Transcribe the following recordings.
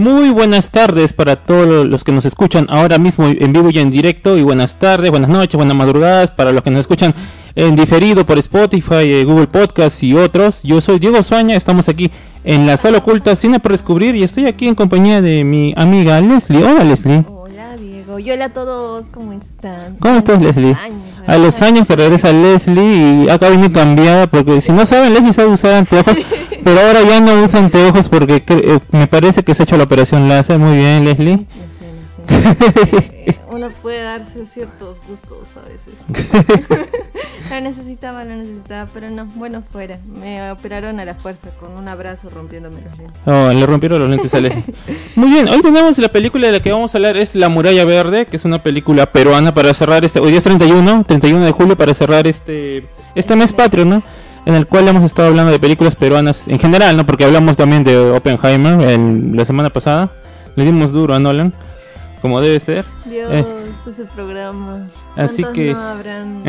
Muy buenas tardes para todos los que nos escuchan ahora mismo en vivo y en directo. Y buenas tardes, buenas noches, buenas madrugadas para los que nos escuchan en diferido por Spotify, eh, Google Podcast y otros. Yo soy Diego Suaña, estamos aquí en la sala oculta Cine por Descubrir y estoy aquí en compañía de mi amiga Leslie. Hola Leslie. Hola Diego, y hola a todos, ¿cómo están? ¿Cómo estás Leslie? años, A los años que regresa Leslie y acá viene cambiada porque si no saben Leslie sabe usar anteojos, pero ahora ya no usa anteojos porque eh, me parece que se ha hecho la operación láser. Muy bien Leslie. No. Eh, Uno puede darse ciertos gustos a veces. lo necesitaba, lo necesitaba, pero no, bueno, fuera. Me operaron a la fuerza con un abrazo rompiéndome los dientes. Oh, le rompieron los lentes a Leslie. Muy bien, hoy tenemos la película de la que vamos a hablar, es La Muralla Verde, que es una película peruana para cerrar este, hoy día es 31, 31 de julio para cerrar este, este mes patrio, ¿no? En el cual hemos estado hablando de películas peruanas en general, ¿no? Porque hablamos también de Oppenheimer en, la semana pasada, le dimos duro a Nolan, como debe ser. Dios, Eh. ese programa. Así ¿Cuántos que- no habrán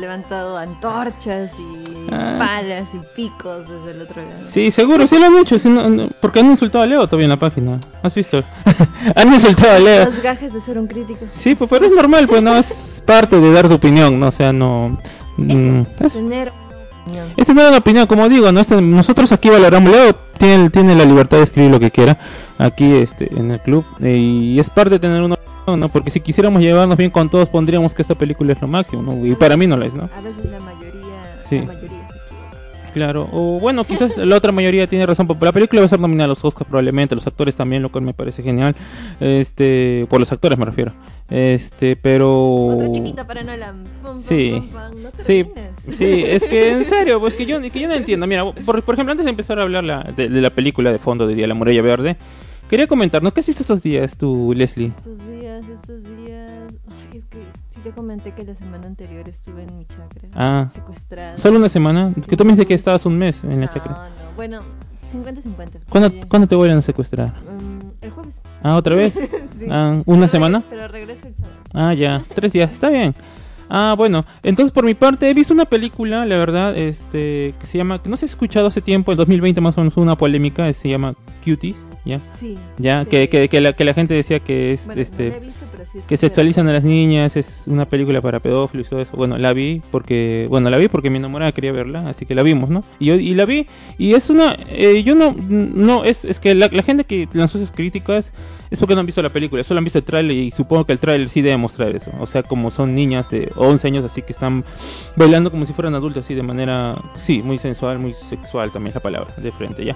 levantado antorchas y Ah. palas y picos desde el otro lado? Sí, seguro, sí lo han hecho, sí, no- no- porque han insultado a Leo todavía en la página, ¿has visto? han insultado a Leo. Los gajes de ser un crítico. Sí, pues, pero es normal, pues no es parte de dar tu opinión, no, o sea, no. mm, es, Tener opinión. es tener una opinión, como digo, no Este- nosotros aquí valoramos, Leo tiene, tiene la libertad de escribir lo que quiera aquí este en el club eh, y es parte de tener una ¿no? Porque si quisiéramos llevarnos bien con todos pondríamos que esta película es lo máximo, ¿no? Y para mí no lo es, ¿no? A veces la mayoría, Sí. la mayoría se equivoca. Claro, o bueno, quizás la otra mayoría tiene razón, porque la película va a ser nominada a los Oscars probablemente, los actores también, lo cual me parece genial, este, por los actores me refiero, este, pero... Otra chiquita para Nolan. Pum, pum, Sí. pum, pum. No te Sí, sí, es que en serio, pues que yo, que yo no entiendo. Mira, por, por ejemplo, antes de empezar a hablar la- de, de la película de fondo de Día la Muralla Verde, quería comentarnos, ¿qué has visto estos días tú, Leslie? Estos días, estos días. Ay, es que sí te comenté que la semana anterior estuve en mi chakra. Ah. Secuestrada. ¿Solo una semana? Que tú me dices que estabas un mes en la no, chacra. no. Bueno, 50-50. ¿Cuándo, ¿Cuándo te vuelven a secuestrar? mm, el jueves. Ah, ¿otra vez? Sí. Ah, ¿Una Pero semana? Pero regreso el sábado. Ah, ya, tres días, está bien. Ah, bueno, entonces por mi parte he visto una película, la verdad, este, que se llama, que no sé si has escuchado hace tiempo, en 2020 más o menos una polémica, se llama Cuties, ¿ya? Sí. Ya, sí. que, que, que la, que la gente decía que es, Bueno, este, no visto, que sexualizan a las niñas, es una película para pedófilos y todo eso. Bueno, la vi porque, bueno, la vi porque mi enamorada quería verla, así que la vimos, ¿no? Y yo y la vi y es una, eh, yo no, no es, es que la, la gente que lanzó esas críticas es porque no han visto la película, solo han visto el tráiler y supongo que el tráiler sí debe mostrar eso. O sea, como son niñas de 11 años, así que están bailando como si fueran adultos, así de manera, sí, muy sensual, muy sexual también es la palabra, de frente ya.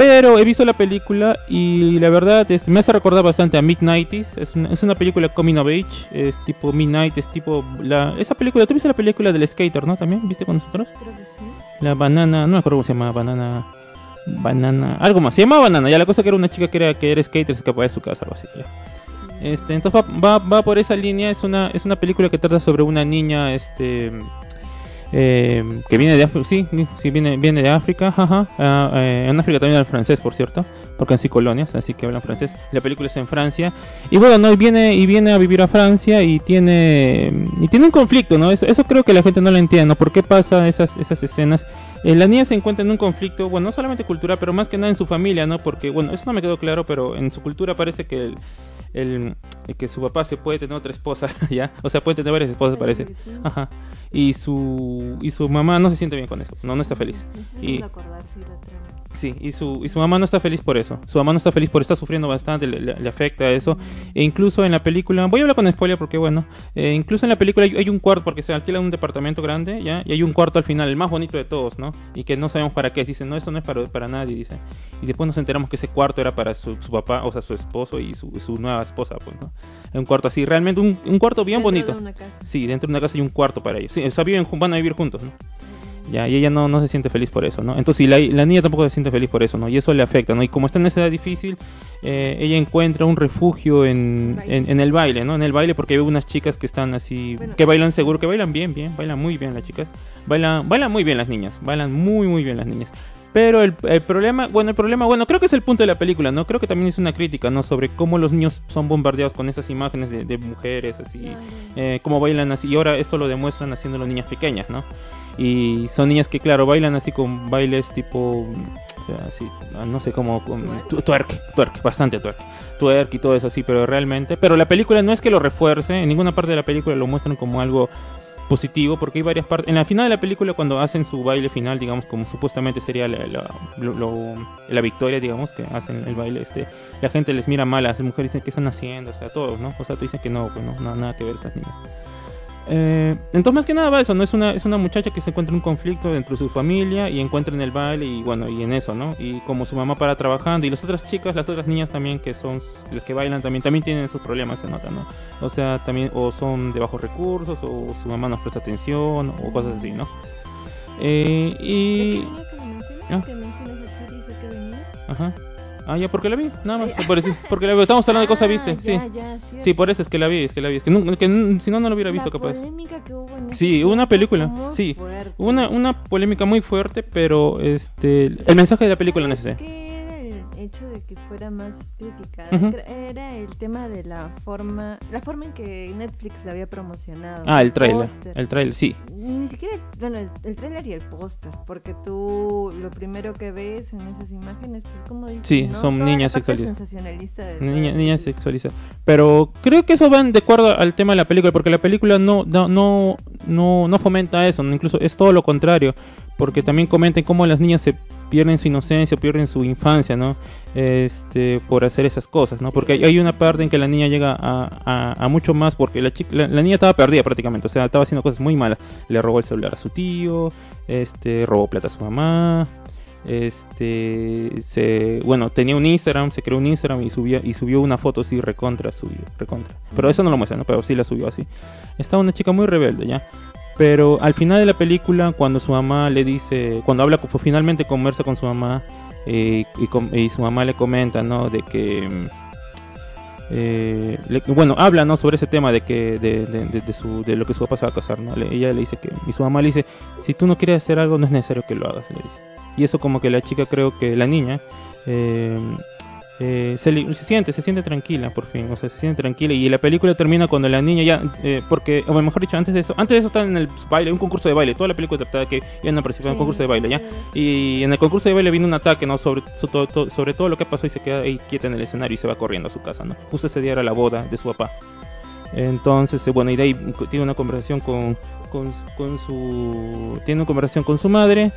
Pero he visto la película y la verdad este, me hace recordar bastante a Midnighties. Es una, es una película coming of age. Es tipo Midnight, es tipo la, esa película. ¿Tú viste la película del skater, no? También, ¿viste con nosotros? Creo que sí. La banana, no me acuerdo cómo se llama, banana. Banana, algo más. Se llamaba banana. Ya la cosa que era una chica que era, que era skater, se escapaba de su casa, algo así. ya. Este, entonces va, va, va por esa línea. Es una, es una película que trata sobre una niña, este, eh, que viene de África. Sí, sí, viene, viene de África. Ah, eh, en África también hablan francés, por cierto, porque así colonias, así que hablan francés. La película es en Francia y bueno, no y viene y viene a vivir a Francia y tiene y tiene un conflicto, ¿no? Eso, eso creo que la gente no lo entiende, ¿no? ¿Por qué pasa esas esas escenas? Eh, la niña se encuentra en un conflicto, bueno, no solamente cultural, pero más que nada en su familia, ¿no? Porque, bueno, eso no me quedó claro, pero en su cultura parece que el, el- el que su papá se puede tener otra esposa, ¿ya? O sea, puede tener varias esposas, parece. Ajá. Y su y su mamá no se siente bien con eso, no no está feliz. Y- acordar, la. Sí, y su, y su mamá no está feliz por eso. Su mamá no está feliz por estar sufriendo bastante, le, le- le afecta eso. E incluso en la película, voy a hablar con spoiler porque bueno, eh, incluso en la película hay, hay un cuarto, porque se alquila un departamento grande, ¿ya? Y hay un cuarto al final, el más bonito de todos, ¿no? Y que no sabemos para qué. Dicen, no, eso no es para, para nadie, dice. Y después nos enteramos que ese cuarto era para su, su papá, o sea, su esposo y su, su nueva esposa, pues, ¿no? Un cuarto así, realmente un, un cuarto bien Dentro bonito. de una casa. Sí, dentro de una casa hay un cuarto para ellos. Sí, o sea, viven, van a vivir juntos, ¿no? Ya, y ella no, no se siente feliz por eso, ¿no? Entonces, y la, la niña tampoco se siente feliz por eso, ¿no? Y eso le afecta, ¿no? Y como está en esa edad difícil, eh, ella encuentra un refugio en, en, en el baile, ¿no? En el baile porque hay unas chicas que están así, Bueno. que bailan seguro, que bailan bien, bien, bailan muy bien las chicas. Bailan, bailan muy bien las niñas, bailan muy, muy bien las niñas. Pero el, el problema, bueno, el problema, bueno, creo que es el punto de la película, ¿no? Creo que también es una crítica, ¿no? Sobre cómo los niños son bombardeados con esas imágenes de, de mujeres, así, eh, cómo bailan así. Y ahora esto lo demuestran haciéndolo niñas pequeñas, ¿no? Y son niñas que, claro, bailan así con bailes tipo, así, no sé cómo, twerk, twerk, bastante twerk. Twerk y todo eso así, pero realmente, pero la película no es que lo refuerce, en ninguna parte de la película lo muestran como algo positivo, porque hay varias partes. En la final de la película, cuando hacen su baile final, digamos, como supuestamente sería la, la, lo- lo- la victoria, digamos, que hacen el baile, este, la gente les mira mal, las mujeres dicen, ¿qué están haciendo? O sea, todos, ¿no? O sea, tú dices que no, pues no, no, nada que ver estas niñas. Eh, entonces, más que nada va eso, ¿no? Es una, es una muchacha que se encuentra en un conflicto dentro de su familia y encuentra en el baile y bueno, y en eso, ¿no? Y como su mamá para trabajando y las otras chicas, las otras niñas también que son las que bailan también, también tienen sus problemas, se nota, ¿no? O sea, también o son de bajos recursos o su mamá no presta atención o cosas así, ¿no? Eh, y... ¿Qué niña que mencionas? Ah. Que mencionas actriz y que venía? Ajá. Ah, ya, porque la vi, nada más. por porque la vi. Estamos hablando de cosas, Ah, ¿viste? Sí. Ya. Sí, por eso es que la vi, es que la vi. Es que, no- que no- si no, no lo hubiera visto la capaz. polémica que hubo en Sí, una película, sí. fuerte. Una, una polémica muy fuerte, pero este el mensaje de la película no es que fuera más criticada? Ujú. Cre- Era el tema de la forma, la forma en que Netflix la había promocionado. Ah, el trailer. póster. El trailer, sí. Ni siquiera, bueno, el, el trailer y el póster, porque tú lo primero que ves en esas imágenes, pues como dices, Sí, ¿no? son niñas sexualizadas. sensacionalista de toda Niña, la niña película. sexualizada. Pero creo que eso van de acuerdo al tema de la película, porque la película no, no, no, no, no fomenta eso, incluso es todo lo contrario, porque también comentan cómo las niñas se pierden su inocencia, pierden su infancia, ¿no? Este, por hacer esas cosas, ¿no? Porque hay, una parte en que la niña llega a, a- a mucho más, porque la, chica, la, la niña estaba perdida prácticamente, o sea, estaba haciendo cosas muy malas. Le robó el celular a su tío, este, robó plata a su mamá, este se bueno tenía un Instagram se creó un Instagram y subía y subió una foto así recontra subió recontra pero eso no lo muestra ¿no? pero sí la subió así estaba una chica muy rebelde ya pero al final de la película cuando su mamá le dice cuando habla finalmente conversa con su mamá eh, y, su mamá le comenta no de que mm, eh, le- bueno habla no sobre ese tema de que de, de- de- de su, lo que su papá se va a casar no ella le dice que y su mamá le dice si tú no quieres hacer algo no es necesario que lo hagas le dice. Y eso como que la chica creo que la niña eh, se, siente se siente tranquila por fin o sea se siente tranquila y la película termina cuando la niña ya eh, porque o mejor dicho antes de eso antes de eso está en el baile un concurso de baile toda la película trataba de que iban a participar en un concurso de baile ya y en el concurso de baile viene un ataque, ¿no? Sobre, so- to- to- sobre todo lo que pasó y se queda ahí quieta en el escenario y se va corriendo a su casa, ¿no? Justo ese día era la boda de su papá. Entonces, eh, bueno, y de ahí tiene una conversación con, con, con su... Tiene una conversación con su madre.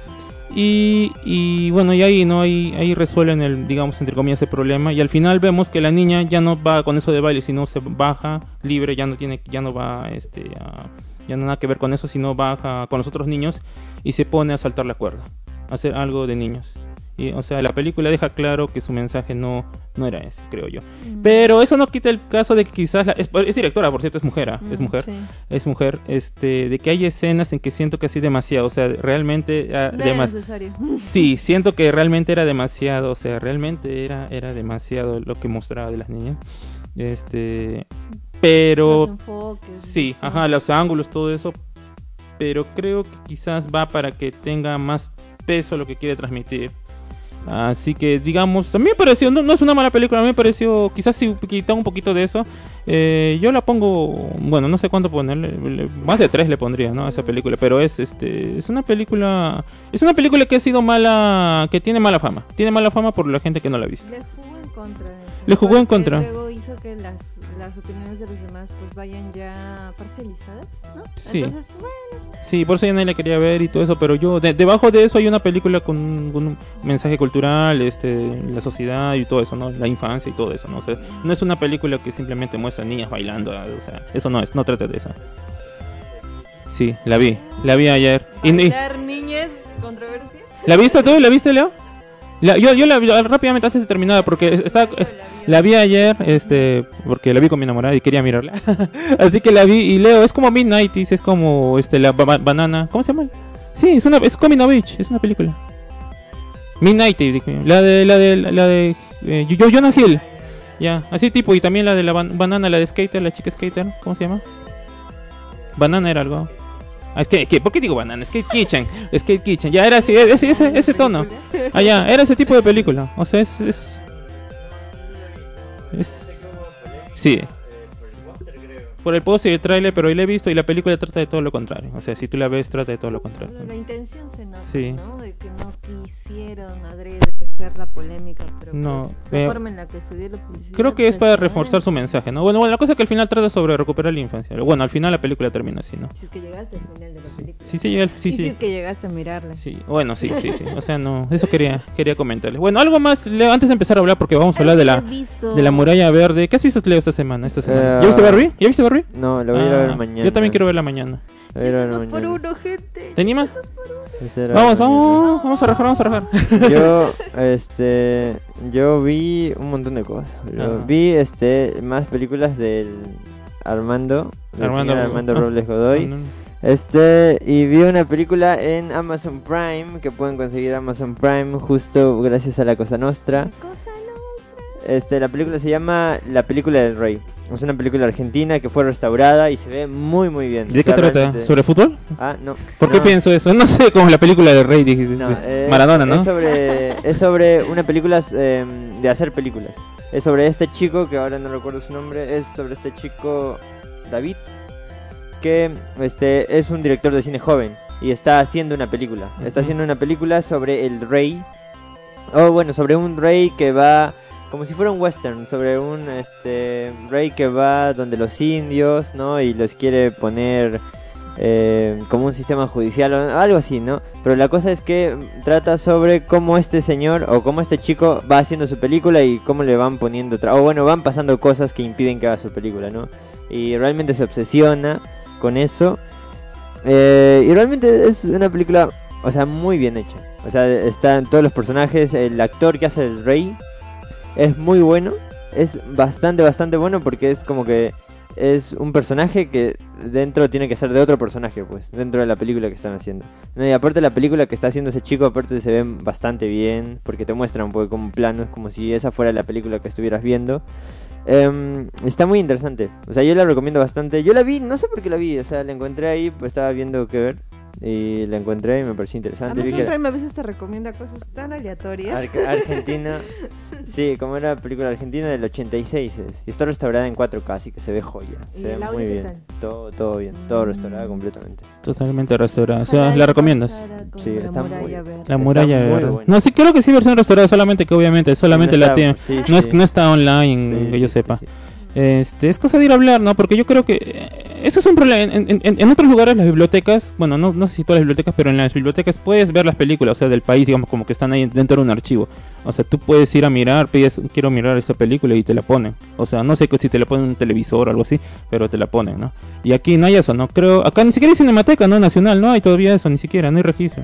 Y, y bueno, y ahí, ¿no? Ahí, ahí resuelven el, digamos, entre comillas, el problema. Y al final vemos que la niña ya no va con eso de baile, sino se baja libre, ya no tiene, ya no va, este, a- ya no nada que ver con eso, sino baja con los otros niños y se pone a saltar la cuerda hacer algo de niños. Y, o sea, la película deja claro que su mensaje no, no era ese, creo yo. Mm. Pero eso no quita el caso de que quizás... La, es, es directora, por cierto, es mujer, ¿ah? es Mm, mujer. sí. Es mujer, este, de que hay escenas en que siento que así demasiado, o sea, realmente... ah, No era demas- necesario. Sí, siento que realmente era demasiado, o sea, realmente era, era demasiado lo que mostraba de las niñas. Este, pero... Los enfoques, Sí, los- ajá, los ángulos, todo eso. Pero creo que quizás va para que tenga más peso lo que quiere transmitir. Así que, digamos, a mí me pareció, no, no es una mala película, a mí me pareció, quizás si quitaba un poquito de eso, eh, yo la pongo, bueno, no sé cuánto ponerle, le- más de tres le pondría, ¿no? A esa película, pero es, este, es una película, es una película que ha sido mala, que tiene mala fama, tiene mala fama por la gente que no la ha visto. Le jugó en contra. Le jugó en contra. Luego hizo que las, las opiniones de los demás pues vayan ya parcializadas, ¿no? Sí. Entonces, bueno, Sí, por eso ya nadie la quería ver y todo eso, pero yo, de- debajo de eso hay una película con un, mensaje cultural, este, la sociedad y todo eso, ¿no? La infancia y todo eso, ¿no? O sea, no es una película que simplemente muestra niñas bailando, o sea, eso no es, no trata de eso. Sí, la vi, la vi ayer. Y- y- bailar niñez, controversia. ¿La viste tú? ¿La viste, Leo? La- yo, yo la vi rápidamente antes de terminar, porque está... La vi ayer, este, porque la vi con mi enamorada y quería mirarla. Así que la vi y leo, es como Midnight, es como este la ba- banana, ¿cómo se llama? Sí, es una es Coming Age, es una película. Midnight, la de la de la de eh, Jonah Hill. Ya, así tipo y también la de la ban- banana, la de Skater, la chica Skater, ¿cómo se llama? Banana era algo. Es que, que- ¿por qué digo banana? Skate Kitchen, Skate Kitchen. Ya era así, ese ese ese tono. Ah, era ese tipo de película. O sea, es es es sí. Por el póster y el tráiler, pero la he visto y la película trata de todo lo contrario. O sea, si tú la ves, trata de todo lo contrario. La intención se nota, Sí. ¿no? De que no quisieron adrede hacer la polémica, pero No, pues, eh, la forma en la que se dio la publicidad. Creo que es para reforzar su mensaje, ¿no? Bueno, bueno, la cosa es que al final trata sobre recuperar la infancia. Bueno, al final la película termina así, ¿no? Si es que llegaste al final de la película. Sí, sí, llega sí, y si sí. es que llegaste a mirarla. Sí, bueno, sí, sí, sí. O sea, no, eso quería, quería comentarles. Bueno, algo más, Leo, antes de empezar a hablar, porque vamos a hablar de la, de la muralla verde. ¿Qué has visto, Leo, esta semana? Esta semana? Eh, ¿Ya viste Barbie? ¿Ya viste Barbie? No, lo voy a ir a Ah, ver mañana. Yo también quiero verla mañana. Lo voy a ir a ver Dos por mañana. uno, gente. ¿Te animas? Vamos, mañana. vamos, vamos a rajar, vamos a rajar. Yo, este, yo vi un montón de cosas. Yo vi, este, más películas del Armando, del Armando- Armando ah. Robles Godoy. No, Este, y vi una película en Amazon Prime, que pueden conseguir Amazon Prime justo gracias a la Cosa Nostra. Cosa Este, la película se llama La película del rey. Es una película argentina que fue restaurada y se ve muy muy bien. ¿De O qué trata? realmente- ¿Sobre fútbol? Ah, no. ¿Por qué pienso eso? No sé, como la película de Rey, dijiste. No, es es- Maradona, ¿no? Es sobre, es sobre una película eh, de hacer películas. Es sobre este chico, que ahora no recuerdo su nombre, es sobre este chico David, que este es un director de cine joven y está haciendo una película. Está haciendo una película sobre el rey, o bueno, sobre un rey que va como si fuera un western, sobre un este rey que va donde los indios, ¿no? Y los quiere poner eh, como un sistema judicial o algo así, ¿no? Pero la cosa es que trata sobre cómo este señor o cómo este chico va haciendo su película y cómo le van poniendo, o bueno, van pasando cosas que impiden que haga su película, ¿no? Y realmente se obsesiona con eso. Eh, y realmente es una película, o sea, muy bien hecha. O sea, están todos los personajes, el actor que hace el rey es muy bueno. Es bastante, bastante bueno porque es como que es un personaje que dentro tiene que ser de otro personaje, pues, dentro de la película que están haciendo. Y aparte la película que está haciendo ese chico, aparte se ve bastante bien, porque te muestran pues, como planos, como si esa fuera la película que estuvieras viendo. Em, está muy interesante, o sea, yo la recomiendo bastante. Yo la vi, no sé por qué la vi, o sea, la encontré ahí, pues estaba viendo qué ver. Y la encontré y me pareció interesante. Amazon que- Prime a veces te recomienda cosas tan aleatorias. Ar- Argentina. Sí, como era película argentina del 86 es. Y está restaurada en 4K, así que se ve joya. ¿Y Se ve muy bien. tal? Todo, todo bien. Todo Mm. restaurado completamente. Totalmente restaurada. O sea, ¿la recomiendas? Sí, la está muy- muralla verde. La muralla verde. No, sí, creo que sí, versión restaurada, solamente que obviamente solamente No la está- tiene. sí, No, es, sí. no está online, Sí, que sí, yo sí, sepa. Este, es cosa de ir a hablar, ¿no? Porque yo creo que eh, eso es un problema. En, otros lugares las bibliotecas, bueno, no, no sé si todas las bibliotecas, pero en las bibliotecas puedes ver las películas, o sea, del país, digamos, como que están ahí dentro de un archivo. O sea, tú puedes ir a mirar, pides, quiero mirar esta película y te la ponen. O sea, no sé si te la ponen en un televisor o algo así, pero te la ponen, ¿no? Y aquí no hay eso, ¿no? Creo, acá ni siquiera hay cinemateca, ¿no? Nacional, no hay todavía eso, ni siquiera, no hay registro.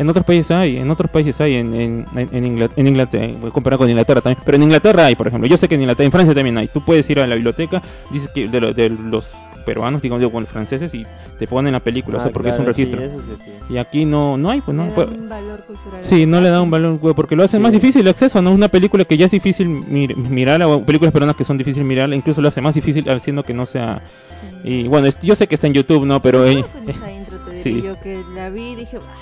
En otros países hay, en otros países hay, en, en, en, en Ingla- en Inglaterra, voy a comparar con Inglaterra también, pero en Inglaterra hay, por ejemplo, yo sé que en Inglaterra, en Francia también hay, tú puedes ir a la biblioteca, dices que de, lo- de los peruanos, digamos, digo, con los franceses, y te ponen la película, o sea, Ah, porque es un sí, registro. eso sí, sí. Y aquí no, no hay, pues no. Le pues- un valor cultural. Sí, no le da un valor, porque lo hace Sí. más difícil el acceso, ¿no? Una película que ya es difícil mir- mirar, o películas peruanas que son difíciles mirar, incluso lo hace más difícil haciendo que no sea... Y bueno, es- yo sé que está en YouTube, ¿no? Pero... Eh, con esa intro te diré sí. yo que la vi y dije, "Ah,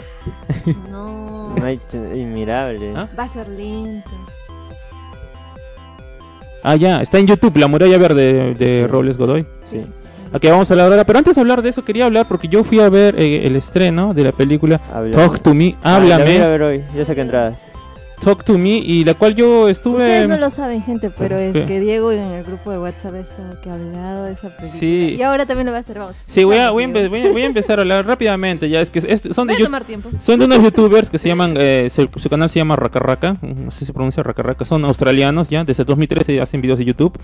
no, No hay inmirable. ¿Ah? va a ser lento. ah, ya, está en YouTube, La Muralla Verde de, de Sí. Robles Godoy. Sí. Aquí vamos a hablar ahora, pero antes de hablar de eso quería hablar porque yo fui a ver eh, el estreno de la película Háblame. Talk to Me, Ah, la voy a Háblame, ver hoy. Ya saqué entradas. Talk to Me, y la cual yo estuve... Ustedes no lo saben, gente, pero es ¿Qué? que Diego en el grupo de WhatsApp ha estado que ha hablado de esa película. Sí. Y ahora también lo va a hacer. Vamos. Sí, voy a, voy, a voy a- voy a empezar a hablar rápidamente, ya es que es- son de Voy a YouTube. tomar tiempo. Son de unos youtubers que se llaman, eh, se- su canal se llama Raka, no sé si se pronuncia Raka, son australianos ya, desde 2013 hacen videos de YouTube.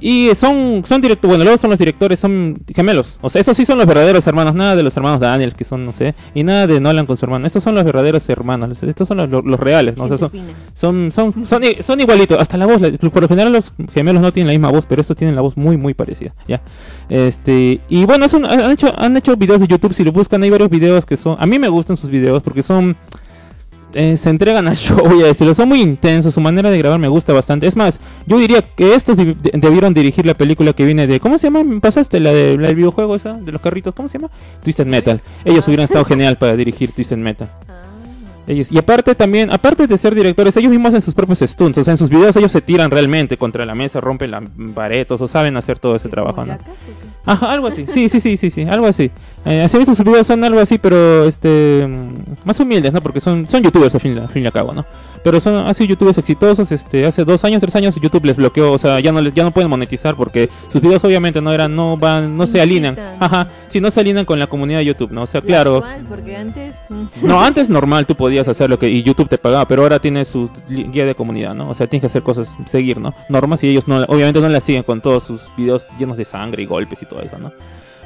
Y son, son directores, bueno, luego son los directores, son gemelos. O sea, estos sí son los verdaderos hermanos, nada de los hermanos Daniels que son, no sé, y nada de Nolan con su hermano. Estos son los verdaderos hermanos, estos son los, los- los reales, ¿no? O sea, son, son, son, son, son igualitos, hasta la voz, por lo general los gemelos no tienen la misma voz, pero estos tienen la voz muy, muy parecida, ya. Este, y bueno, es un- han hecho, han hecho videos de YouTube, si lo buscan hay varios videos que son, a mí me gustan sus videos porque son, eh, se entregan al show, voy a decirlo, son muy intensos, su manera de grabar me gusta bastante. Es más, yo diría que estos debi- de- debieron dirigir la película que viene de, ¿cómo se llama? ¿Me pasaste la, de, la del videojuego esa, de los carritos? ¿Cómo se llama? Twisted Metal. Ellos Ah. hubieran estado genial para dirigir Twisted Metal. Ah. Ellos, y aparte también, aparte de ser directores, ellos mismos hacen sus propios stunts, o sea, en sus videos ellos se tiran realmente contra la mesa, rompen la paretos o saben hacer todo ese ¿Qué, trabajo, ¿no? Ajá, algo así. Sí, sí, sí, sí, sí, algo así. Eh, así he visto sus videos son algo así, pero este más humildes, ¿no? Porque son son youtubers al fin, al fin y al cabo, ¿no? Pero son así youtubers exitosos, este hace dos años, tres años YouTube les bloqueó, o sea, ya no les, ya no pueden monetizar porque sus videos obviamente no eran no van no se alinean. Ajá, si no se alinean con la comunidad de YouTube, ¿no? O sea, claro. porque antes. mm, No, antes normal tú podías hacer lo que y YouTube te pagaba, pero ahora tienes su guía de comunidad, ¿no? O sea, tienes que hacer cosas, seguir, ¿no? Normas y ellos no, obviamente no las siguen con todos sus videos llenos de sangre y golpes y todo eso, ¿no?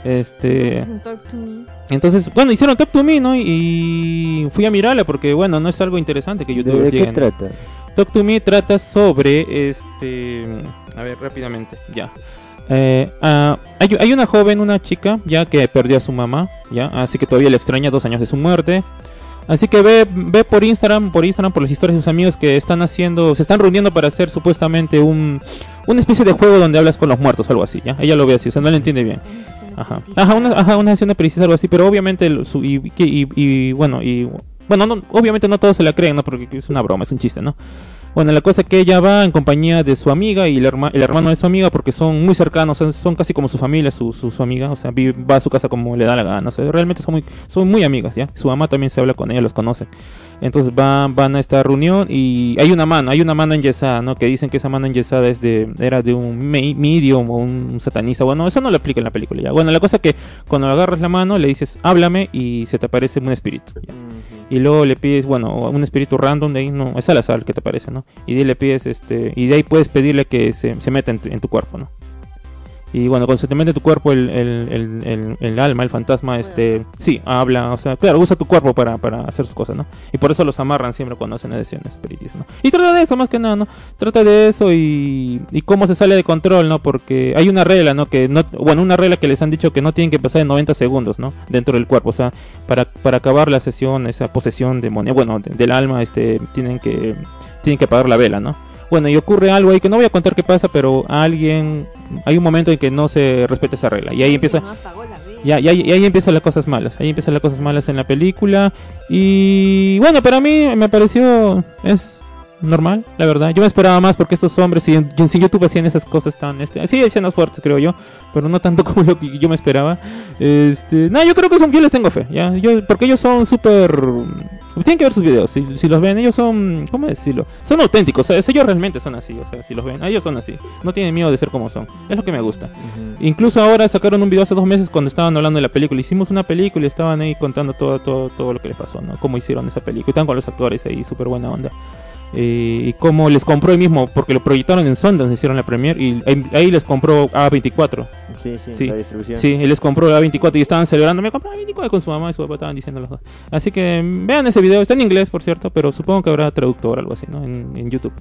Este, entonces, Talk to me. entonces, bueno, hicieron Talk to Me, ¿no? Y fui a mirarla porque, bueno, no es algo interesante que ¿De, YouTube de qué trata? Talk to Me trata sobre este. A ver, rápidamente, ya. Eh, ah, hay, hay una joven, una chica, ya que perdió a su mamá, ya, así que todavía le extraña dos años de su muerte. Así que ve, ve por Instagram, por Instagram, por las historias de sus amigos que están haciendo, se están reuniendo para hacer supuestamente un, una especie de juego donde hablas con los muertos, algo así, ya. Ella lo ve así, o sea, no le entiende bien. Ajá, ajá, una, ajá, una sesión de pericia, algo así, pero obviamente, su, y, y- y, bueno, y bueno, no, obviamente no todos se la creen, ¿no? Porque es una broma, es un chiste, ¿no? Bueno, la cosa es que ella va en compañía de su amiga y el, herma- el hermano de su amiga porque son muy cercanos, son, casi como su familia, su, su, amiga, o sea, va a su casa como le da la gana, o sea, realmente son muy, son muy amigas, ¿ya? Su mamá también se habla con ella, los conoce. Entonces van, van a esta reunión y hay una mano, hay una mano enyesada, ¿no? Que dicen que esa mano enyesada es de, era de un me- medium o un satanista. Bueno, eso no lo explica en la película ya. Bueno, la cosa es que cuando agarras la mano le dices, háblame y se te aparece un espíritu. ¿ya? Y luego le pides, bueno, un espíritu random de ahí, no, es al azar que te aparece, ¿no? Y de ahí le pides, este, y de ahí puedes pedirle que se, se meta en tu cuerpo, ¿no? Y bueno, cuando se te mete en tu cuerpo el, el, el, el- alma, el fantasma, este, sí, habla, o sea, claro, usa tu cuerpo para, para hacer sus cosas, ¿no? Y por eso los amarran siempre cuando hacen ediciones espiritismo, ¿no? Y trata de eso, más que nada, ¿no? Trata de eso y, y cómo se sale de control, ¿no? Porque hay una regla, ¿no? Que no, bueno, una regla que les han dicho que no tienen que pasar de 90 segundos, ¿no? Dentro del cuerpo, o sea, para, para acabar la sesión, esa posesión demonia, bueno, de- del alma, este, tienen que, tienen que apagar la vela, ¿no? Bueno, y ocurre algo ahí que no voy a contar qué pasa, pero alguien, hay un momento en que no se respeta esa regla y ahí empieza, ya, ya, y ahí empiezan las cosas malas, ahí empiezan las cosas malas en la película y bueno, para mí me pareció es normal, la verdad. Yo me esperaba más porque estos hombres si en, si YouTube hacían esas cosas tan este, sí, escenas fuertes creo yo, pero no tanto como lo que yo me esperaba. Este, no, yo creo que son yo les tengo fe, ya, yo porque ellos son súper tienen que ver sus videos, si, si los ven, ellos son, ¿cómo decirlo? Son auténticos, o sea, ellos realmente son así, o sea, si los ven, ellos son así, no tienen miedo de ser como son, es lo que me gusta. Incluso ahora sacaron un video hace dos meses cuando estaban hablando de la película. Hicimos una película y estaban ahí contando todo, todo, todo lo que les pasó, ¿no? Cómo hicieron esa película. Y estaban con los actores ahí, súper buena onda. Eh, y cómo les compró el mismo, porque lo proyectaron en Sundance, hicieron la premiere y ahí, ahí les compró A24. Sí, sí, Sí. la distribución. Sí, él les compró A24 y estaban celebrando. Me compré A24 con su mamá y su papá estaban diciendo los dos. Así que mm, vean ese video, está en inglés, por cierto, pero supongo que habrá traductor o algo así, ¿no? En, en YouTube.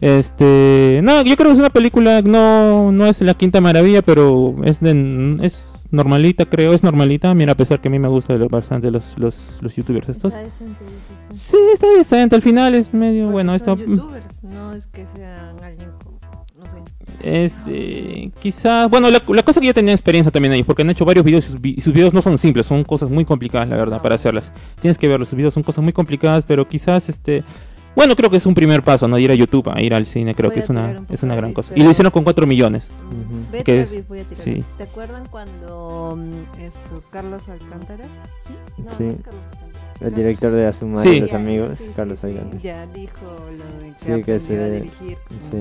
Este, no, yo creo que es una película, no, no es la quinta maravilla, pero es de, es normalita, creo, es normalita. Mira, a pesar que a mí me gusta lo- bastante los, los, los youtubers estos. Está decente, dices tú. Sí, está decente, al final es medio, Porque bueno, son esto... youtubers, no es que sean alguien como, no sé. Este, quizás, bueno, la, la cosa que ya tenía experiencia también ellos, porque han hecho varios videos y sus, vi- sus videos no son simples, son cosas muy complicadas, la verdad, para hacerlas. Tienes que verlos, sus videos son cosas muy complicadas, pero quizás, este, bueno, creo que es un primer paso, ¿no? Ir a YouTube, a ir al cine, creo Voy que es una, un es una gran cosa. Y lo hicieron con 4 millones. Vete ¿Qué a es? voy a tirar. Sí. ¿Te acuerdan cuando mm, esto, Carlos Alcántara? ¿Sí? No, Sí. no es Carlos Alcántara. El director de Asumar Sí. y los amigos, sí, sí, Carlos Alcántara. Ya dijo lo de que, Sí, que se- a dirigir. Sí.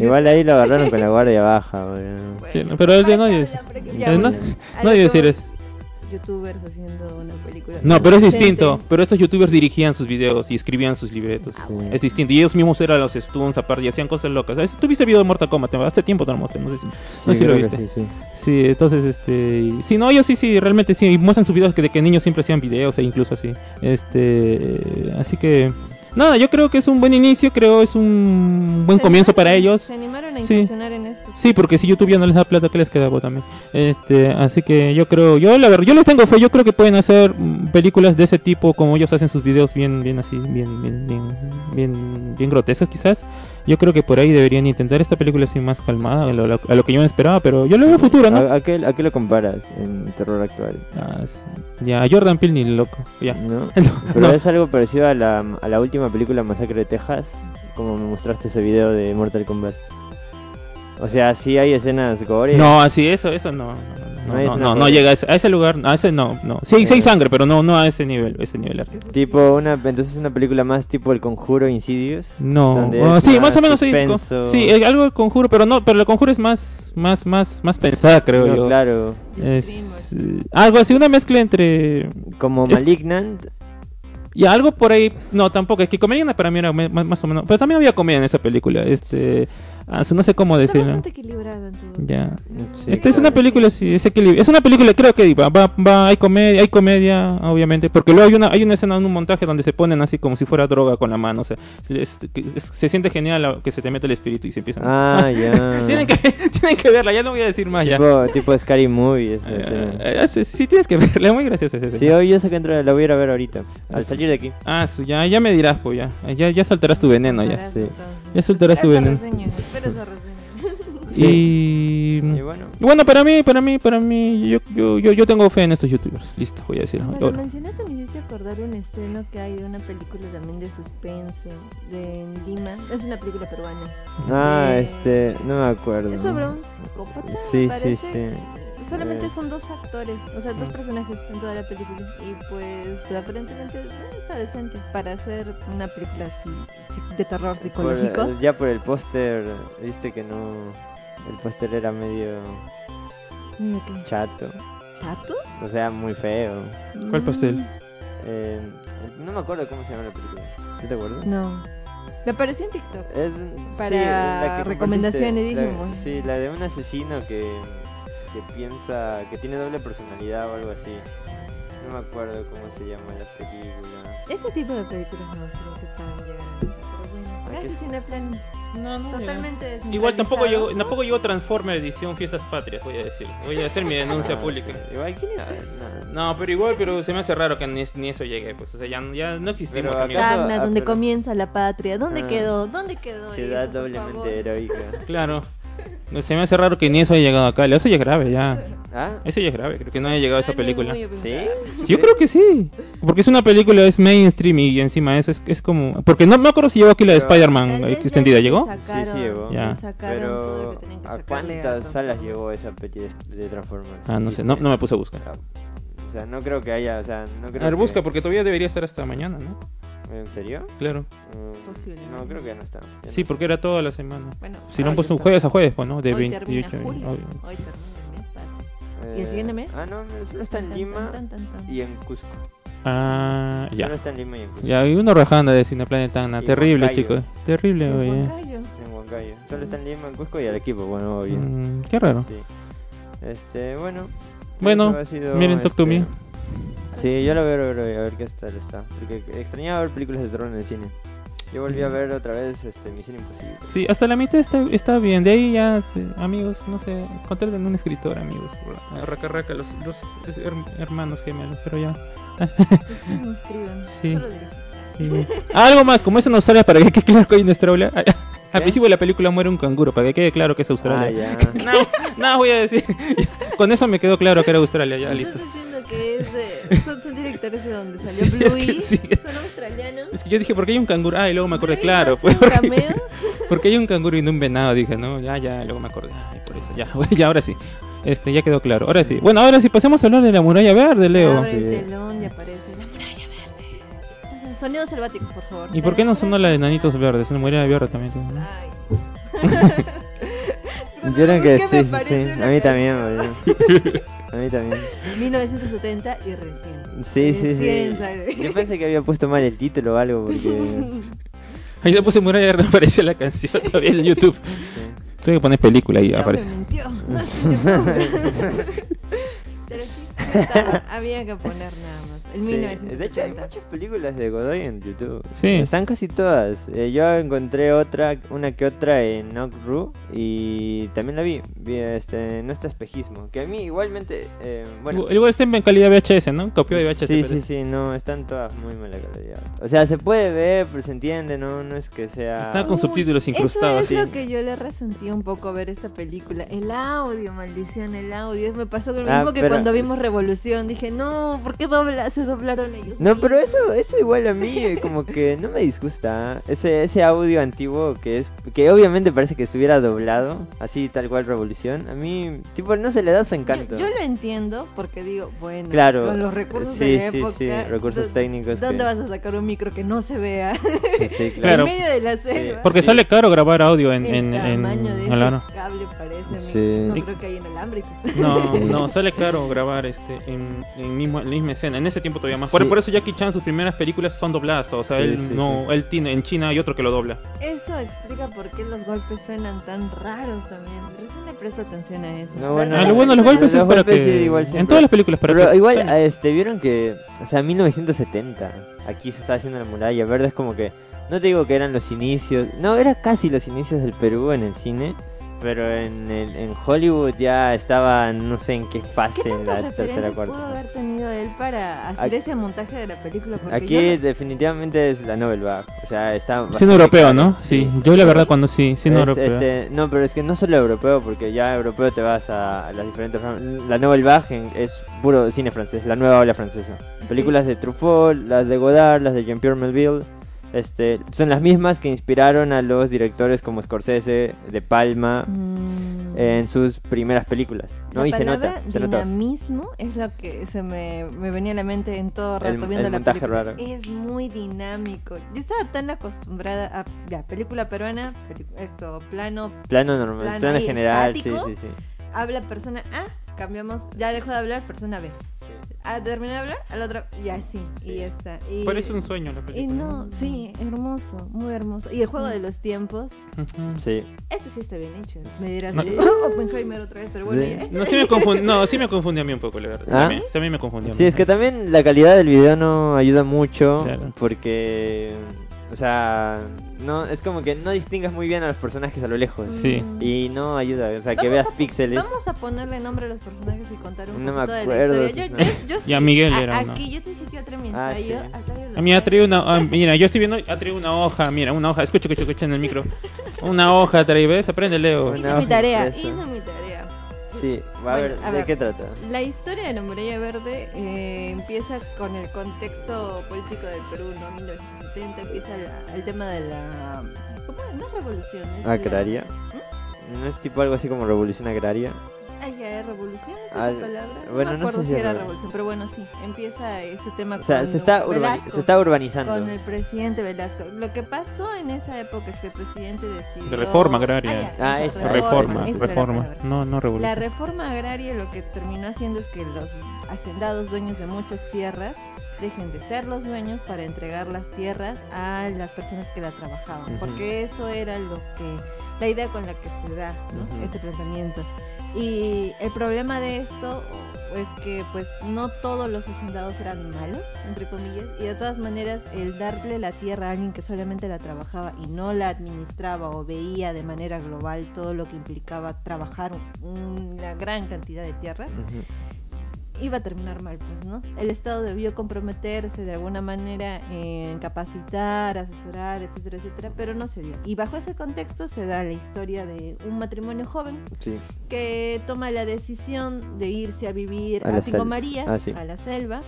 Igual ahí lo agarraron con la guardia baja. Bueno, Sí, pero que que- na- bueno, a Nadie lo decir que eso. Youtubers haciendo una película. No, pero es distinto. Pero estos youtubers dirigían sus videos y escribían sus libretos. Ah. Es distinto. Y ellos mismos eran los stunts aparte y hacían cosas locas. ¿Sabes? ¿Tú viste el video de Mortal Kombat? Hace tiempo te lo mostré, no sé si. Sí, No sé si lo viste. sí, sí. Sí, entonces, este... Sí, no, ellos sí, sí, realmente sí. Y muestran sus videos que de que niños siempre hacían videos e incluso así. Este... Así que... Nada, yo creo que es un buen inicio, creo es un buen Se comienzo para ellos. Se animaron a Sí. en esto. Sí, porque si YouTube ya no les da plata, ¿qué les queda pues, también? Este, así que yo creo, yo la verdad, yo les tengo fe, yo creo que pueden hacer mm, películas de ese tipo como ellos hacen sus videos bien, bien así, bien, bien, bien, bien, bien grotescos quizás. Yo creo que por ahí deberían intentar esta película así más calmada, a lo, a lo que yo me esperaba, pero yo le veo futuro, ¿no? ¿A, a qué, a qué lo comparas en terror actual? Ah, sí. ya, a Jordan Peele ni loco, ya. ¿No? No, Pero no. es algo parecido a la, a la última película Masacre de Texas, como me mostraste ese video de Mortal Kombat. O sea, sí hay escenas gore. No, así eso, eso no, no, No no, llega a ese, a ese lugar, a ese no, no. Sí, sí hay sangre, pero no, no a ese nivel, ese nivel. Tipo una, entonces una película más tipo El Conjuro Insidious. No, donde sí, más o menos sí. suspenso. co- Sí, eh, algo de conjuro, pero no, pero el conjuro es más, más, más, más pensada, creo No, yo. claro, Es eh, algo así, una mezcla entre como Es- Malignant. y algo por ahí. No, tampoco. Es que comedia para mí era más o menos, pero también había comedia en esa película. Este, ah, no sé cómo Está decirlo. bastante equilibrada en todo. Ya. Sí, Esta es claro. una película, sí, es equilibrio. Es una película, creo que va, va, va- hay comedia, hay comedia, obviamente, porque luego hay una, hay una escena en un montaje donde se ponen así como si fuera droga con la mano, o sea, se, es- que- es- se siente genial que se te mete el espíritu y se empiezan. Ah, ya. tienen que, tienen que verla, ya no voy a decir más ya. tipo, tipo Scary Movie. esa Eh, eh, sí, tienes que verla, es muy graciosa esa Sí, hoy yo sé que entro, la voy a ir a ver ahorita. Al salir de aquí. Ah, su- ya, ya me dirás, pues ya, ya, ya soltarás tu veneno ya. Sí. Ya soltarás tu veneno. reseña, reseña. Y... Y bueno. bueno, para mí, para mí, para mí, yo, yo, yo, yo tengo fe en estos youtubers. Listo, voy a decirlo. Cuando Ahora. mencionaste me hiciste acordar un estreno que hay de una película también de suspense de en Lima. Es una película peruana. Ah, Eh, este, no me acuerdo. Es sobre un psicópata. Sí, sí, sí. Solamente Eh. son dos actores, o sea, dos Mm. personajes en toda la película. Y pues aparentemente eh, está decente para hacer una película así de terror Por- psicológico. ya por el póster, viste que no. El póster era medio chato. ¿Chato? O sea, muy feo. ¿Cuál pastel? Mm, Eh, no me acuerdo cómo se llama la película. ¿Sí te acuerdas? No. Me apareció en TikTok. Es, Para sí, la que recomendaciones, la- dijimos. Sí, la de un asesino que, que piensa que tiene doble personalidad o algo así. No me acuerdo cómo se llama la película. Ese tipo de películas no sé lo que ser, pero bueno. Cineplan. No, no. Totalmente. Igual tampoco llegó, tampoco llegó Transformer edición Fiestas Patrias, voy a decir. Voy a hacer mi denuncia Ah, pública. sí. Igual, ¿quién iba a ver? No. No, pero igual, pero se me hace raro que ni, ni eso llegue, pues. O sea, ya, ya no existimos, Pero amigos. ¿acaso- Tacna, ah, donde pero- comienza la patria. ¿Dónde Ah. quedó? ¿Dónde quedó? Ciudad eso, doblemente heroica. Claro. No, Se me hace raro que ni eso haya llegado acá. Eso ya es grave, ya. ¿Ah? Eso ya es grave, creo que no haya llegado esa Ay, muy, película. ¿Sí? Yo creo que sí. Porque es una película, es mainstream y encima eso es, es como... Porque no me acuerdo si llegó aquí la de Spider-Man eh, extendida. le ¿Llegó? sacaron- Sí, sí llegó. le Ya. Pero, ¿a cuántas salas llegó esa peli de, Transformers? Ah, no sé. No, no me puse a buscar. O sea, no creo que haya, o sea, no creo A ver, que- busca porque todavía debería estar hasta mañana, ¿no? ¿En serio? Claro. Mm. No, creo que ya no está. Ya Sí, no. porque era toda la semana. Bueno, Si no han puesto un está. jueves a jueves, pues, ¿no? De Hoy termina 28. julio. Hoy termina el mes. Eh, ¿Y el siguiente mes? Ah, no, no, solo está en Tan, Lima tan, tan, tan, tan. y en Cusco. Ah, ya. Solo está en Lima y en Cusco. Ya, hay uno rajando de Cineplanet Tacna. Y Terrible, Huancayo. chicos. Terrible, En oye. Huancayo. En Huancayo. Solo está en Lima, en Cusco y al equipo, bueno, obvio. Mm, qué raro. Sí. Este, bueno. Bueno, miren Talk to este, Me. Sí, yo lo veo, a ver qué tal está. Porque extrañaba ver películas de terror en el cine. Yo volví a ver otra vez este, Misión Imposible. Sí, hasta la mitad está, está bien. De ahí ya, sí, amigos, no sé, contraten un escritor, amigos. Raca, raca, los, los her- hermanos gemelos, pero ya. Ustedes no escriban, Sí. solo. Sí. Algo más, como es en Australia, para que quede claro que hay en Australia. Al ¿Qué? principio de la película muere un canguro, para que quede claro que es Ah, Australia. ya. No, no voy a decir. Con eso me quedó claro que era Australia, ya listo. Que es de, son, son directores de donde salió Sí, es que Bluey. sí. Son australianos. Es que yo dije, ¿por qué hay un canguro? Ah, y luego me acordé, claro, pues. un Porque, cameo. porque hay un canguro y no un venado, dije, no, ya, ya, luego me acordé. Ay, por eso, ya, ya, ahora sí. Este, ya quedó claro. Ahora sí. Bueno, ahora sí, pasemos a hablar de la muralla verde, Leo. Abre el Sí. telón y aparece la muralla verde. Sonidos selváticos, por favor. ¿Y por qué no sonó la de Nanitos Verdes? La muralla verde también. Ay. Yo creo que ¿Por qué sí, sí, sí. A mí también. A mí también. 1970 y recién. Sí, sí, sí. Sale. Yo pensé que había puesto mal el título o algo porque... Ahí le puse muralla y no apareció la canción todavía en YouTube. sí. Tuve que poner película y No, aparece. me mintió. No. Pero sí, estaba- había que poner nada más. El Sí, 1970. De hecho, hay muchas películas de Godoy en YouTube. Sí. Están casi todas. Eh, yo encontré otra, una que otra en Knockru y también la vi. vi este, no está espejismo. Que a mí igualmente, eh, bueno. Igual- está en calidad VHS, ¿no? Copió de VHS. Sí, sí, sí, no, están todas muy mala calidad. O sea, se puede ver, pero se entiende, no, no es que sea... Está con Uy, subtítulos incrustados. Eso es sí. lo que yo le resentí un poco ver esta película. El audio, maldición, el audio. Me pasó lo Ah, mismo que cuando vimos Revolución. Dije, no, ¿por qué dobla? Se doblaron ellos? No, pero eso, eso igual a mí eh, como que no me disgusta. Ese, ese audio antiguo que es, que obviamente parece que estuviera doblado, así tal cual Revolución. A mí, tipo, no se le da su encanto. Yo, yo lo entiendo porque digo, bueno, Claro, con los recursos sí, de la sí, época. sí, recursos ¿dó- técnicos ¿Dónde que- vas a sacar un micro que no se vea? Sí, Claro. en medio de la selva. Porque Sí. sale caro grabar audio en, el en, en, tamaño de en ese la- Sí. No creo que hay inalámbricos. No, Sí. no, sale caro grabar este en, en, mismo, en la misma escena. En ese tiempo todavía más. Por, Sí. por eso Jackie Chan sus primeras películas son dobladas. O sea, Sí, él sí, no, él tiene en China hay otro que lo dobla. Eso explica por qué los golpes suenan tan raros también. Recién le presto atención a eso. No, bueno, Ah, lo bueno de los Los golpes es para golpes que sí, igual en todas las películas para Pero que- igual, este, vieron que, o sea, 1970, aquí se está haciendo la muralla verde, es como que, no te digo que eran los inicios, no, era casi los inicios del Perú en el cine, pero en, el, en Hollywood ya estaba, no sé en qué ¿Qué fase, en tantos la tercera cuarta pudo haber tenido él para hacer Aquí- ese montaje de la película? Porque Aquí yo definitivamente es la Novel Bag, o sea, está... Cine bastante europeo, claro, ¿no? Sí, yo la verdad cuando sí, cine Es, europeo. este, no, pero es que no solo europeo, porque ya europeo te vas a, las diferentes... La Nouvelle Vague en- es puro cine francés, la nueva ola francesa. Películas de Truffaut, las de Godard, las de Jean-Pierre Melville, este, son las mismas que inspiraron a los directores como Scorsese, De Palma, Mm. en sus primeras películas. ¿no? La y se nota, se nota. dinamismo es lo que se me, me venía a la mente en todo rato El- viendo el la montaje película. raro. Es muy dinámico. Yo estaba tan acostumbrada a la película peruana, esto, plano, Plano normal, Plano general, estático. sí, sí, sí. habla persona A, cambiamos, ya dejó de hablar, persona B. A terminó de hablar, al otro, y así, Sí. y ya está. Y, Parece un sueño la y película. no, sí, hermoso, muy hermoso. Y el juego de los tiempos. Sí. este sí está bien hecho. Me dirás, No. "Oh, Oppenheimer otra vez, pero bueno, Sí. ya, No, sí me confundí, no, sí me confundí a mí un poco, la verdad. ¿Ah? También, también me confundí. a mí. Sí, es que también la calidad del video no ayuda mucho Claro. porque, o sea, no es como que no distingas muy bien a los personajes a lo lejos. Sí. Y no ayuda, o sea, que veas a píxeles. Vamos a ponerle nombre a los personajes y contar un No me poquito de acuerdo, la historia. Yo, yo, yo Ya sí. Miguel A- era uno. Aquí yo te dije que iba a traer mi Ah, sí. A mí ha traído una. ah, mira, yo estoy viendo. Ha traído una hoja. Mira, una hoja. Escucha, escucha, escucha en el micro. Una hoja trae, ¿ves? Aprende, Leo. Una Hice hoja mi tarea, hice mi tarea. Sí, va a ver, a ¿de ver. qué trata? La historia de la muralla verde eh, empieza con el contexto político del Perú, ¿no? 1970 empieza la- el tema de la... ¿Cómo? No es revolución, es la- Agraria. ¿No es tipo algo así como revolución agraria? Ah, ya, ¿es revolución es Ah, palabra? No bueno, no acuerdo sé si era re- revolución, pero bueno, sí, empieza este tema O sea, con se está, Velasco, se está urbanizando. con el presidente Velasco. Lo que pasó en esa época es que el presidente decidió... De reforma agraria. ya, Ah, eso, esa, Reforma, la reforma. No, no La revolución. reforma agraria lo que terminó haciendo es que los hacendados dueños de muchas tierras dejen de ser los dueños para entregar las tierras a las personas que la trabajaban, porque eso era lo que la idea con la que se da ¿no? Este planteamiento. Y el problema de esto es que pues no todos los hacendados eran malos, entre comillas, y de todas maneras el darle la tierra a alguien que solamente la trabajaba y no la administraba o veía de manera global todo lo que implicaba trabajar un- una gran cantidad de tierras. Iba a terminar mal, pues, ¿no? El Estado debió comprometerse de alguna manera en capacitar, asesorar, etcétera, etcétera, pero no se dio. Y bajo ese contexto se da la historia de un matrimonio joven Sí. que toma la decisión de irse a vivir A a. María, Ah, sí. a la selva